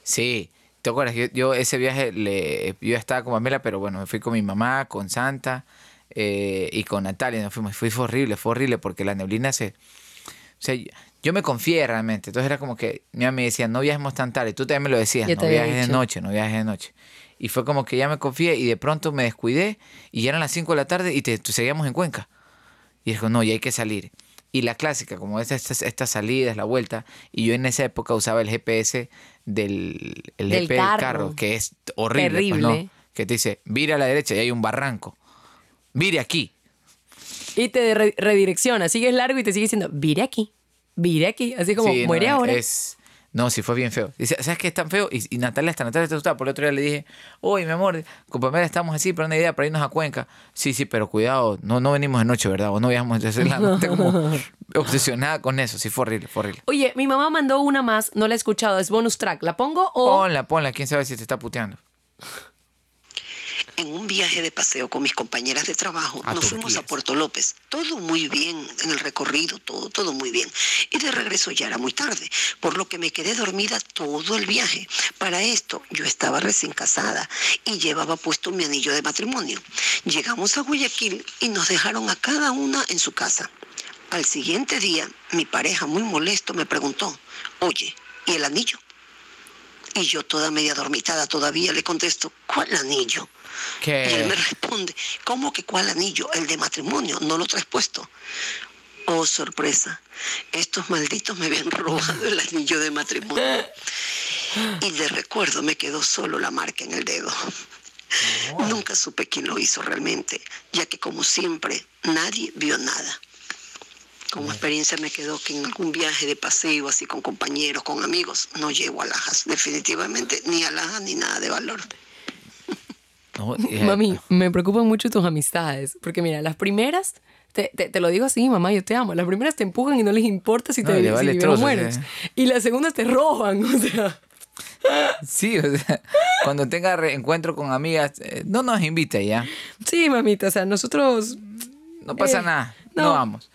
Sí, ¿te acuerdas? Yo, yo ese viaje, le, yo estaba con Pamela, pero bueno, me fui con mi mamá, con Santa eh, y con Natalia. Nos fuimos. Fue, fue horrible, fue horrible porque la neblina se... O sea, yo, me confié realmente. Entonces era como que mi mamá me decía, no viajemos tan tarde. Tú también me lo decías, Yo no viajes de noche, no viajes de noche. Y fue como que ya me confié y de pronto me descuidé y ya eran las 5 de la tarde y te, seguíamos en Cuenca. Y dijo, no, ya hay que salir. Y la clásica, como es estas, estas salidas, la vuelta, y yo en esa época usaba el GPS del, el Del GPS del carro. que es horrible. pues, ¿no? Terrible. Que te dice, vire a la derecha y hay un barranco. Vire aquí. Y te re- redirecciona, sigues largo y te sigue diciendo, vire aquí, vire aquí, así como Sí, no, muere ahora. Es, No, sí fue bien feo. Dice, ¿sabes qué es tan feo? Y, y Natalia, hasta Natalia está asustada. Por el otro día le dije, oye, mi amor, con Pamela estamos así, pero una idea para irnos a Cuenca. Sí, sí, pero cuidado, no, no venimos de noche, ¿verdad? O no viajamos. Entonces la mente como obsesionada con eso. Sí, fue horrible, fue horrible. Oye, mi mamá mandó una más, no la he escuchado, es bonus track. ¿La pongo o...? Ponla, ponla, quién sabe si te está puteando. En un viaje de paseo con mis compañeras de trabajo, A nos fuimos a. Puerto López. Todo muy bien en el recorrido, todo, todo muy bien. Y de regreso ya era muy tarde, por lo que me quedé dormida todo el viaje. Para esto, yo estaba recién casada y llevaba puesto mi anillo de matrimonio. Llegamos a Guayaquil y nos dejaron a cada una en su casa. Al siguiente día, mi pareja, muy molesto, me preguntó, oye, ¿y el anillo? Y yo toda media dormitada todavía le contesto, ¿cuál anillo? Y él me responde, ¿cómo que cuál anillo? El de matrimonio, no lo traes puesto. Oh, sorpresa, estos malditos me habían robado el anillo de matrimonio. Y de recuerdo me quedó solo la marca en el dedo. Nunca supe quién lo hizo realmente, ya que como siempre nadie vio nada. Como experiencia me quedó que en algún viaje de paseo, así con compañeros, con amigos, no llevo alhajas, definitivamente, ni alhajas ni nada de valor. Eh, Mami, me preocupan mucho tus amistades. Porque mira, las primeras, te, te- te lo digo así, mamá, yo te amo. Las primeras te empujan y no les importa si No, te le si vale viven o trozo, mueres. Y las segundas te roban, o sea. Sí, o sea, cuando tenga reencuentro con amigas, eh, no nos invite ya. Sí, mamita, o sea, nosotros. No pasa Eh, nada, no. no. vamos.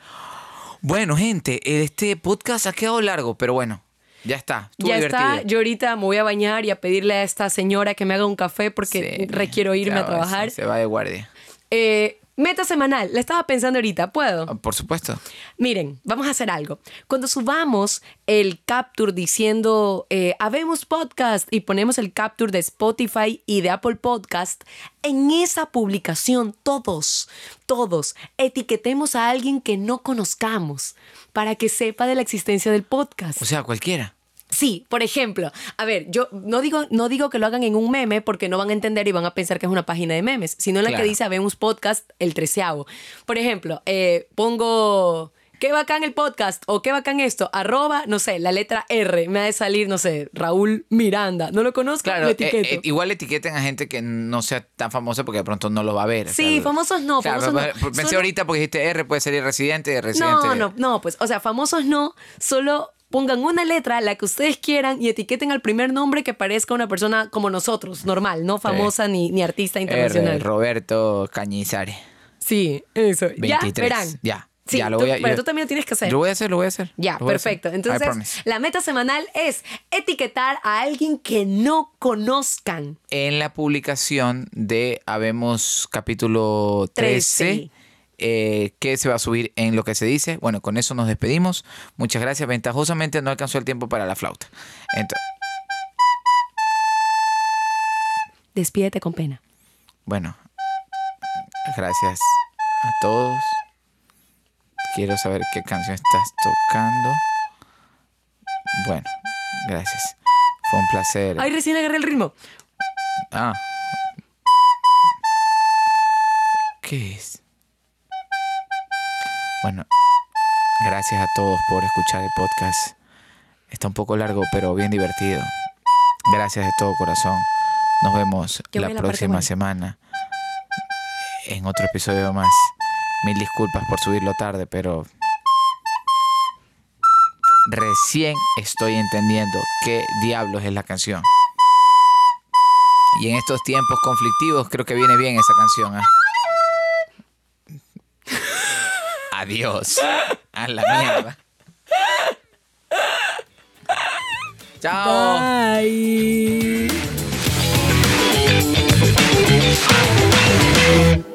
Bueno, gente, este podcast ha quedado largo, pero bueno, ya está. Estuvo ya divertido. está, yo ahorita me voy a bañar y a pedirle a esta señora que me haga un café porque Sí, requiero irme a trabajar. sí, se va de guardia. Eh, meta semanal, la estaba pensando ahorita, ¿puedo? Ah, Por supuesto. Miren, vamos a hacer algo. Cuando subamos el capture diciendo eh, Habemos Podcast y ponemos el capture de Spotify y de Apple Podcast, en esa publicación todos, todos, etiquetemos a alguien que no conozcamos para que sepa de la existencia del podcast. O sea, cualquiera. Sí, por ejemplo, a ver, yo no digo, no digo que lo hagan en un meme porque no van a entender y van a pensar que es una página de memes, sino en la Claro. que dice Habemos Podcast, el treceavo. Por ejemplo, eh, pongo, qué bacán el podcast o qué bacán esto, arroba, no sé, la letra R, me ha de salir, no sé, Raúl Miranda, no lo conozco, Claro, lo eh, etiqueto. eh, igual etiqueten a gente que no sea tan famosa porque de pronto no lo va a ver. Sí, famosos no, Claro, famosos no. pero Pensé Solo- ahorita porque dijiste R, puede salir residente, de residente. No, no, no, pues, o sea, famosos no, solo pongan una letra, la que ustedes quieran, y etiqueten al primer nombre que parezca una persona como nosotros, normal, no famosa ni, ni artista internacional. R, Roberto Cañizares. Sí, eso. 23. Ya, verán. Ya, Sí, ya lo tú- voy a pero yo- tú también lo tienes que hacer. Lo voy a hacer, lo voy a hacer. Ya, hacer. perfecto. Entonces, la meta semanal es etiquetar a alguien que no conozcan. en la publicación de Habemos capítulo 13, 13. Eh, que se va a subir en lo que se dice. Bueno, con eso nos despedimos. Muchas gracias. Ventajosamente no alcanzó el tiempo para la flauta. Despídete con pena. bueno, gracias a todos. Quiero saber qué canción estás tocando. Bueno, gracias. Fue un placer. Ay, recién agarré el ritmo. Ah. ¿Qué es? Bueno, gracias a todos por escuchar el podcast. Está un poco largo, pero bien divertido. Gracias de todo corazón. Nos vemos la próxima semana en otro episodio más. Mil disculpas por subirlo tarde, pero recién estoy entendiendo qué diablos es la canción. Y en estos tiempos conflictivos creo que viene bien esa canción. ¿ah? Adiós. A la mierda. Chao. Bye.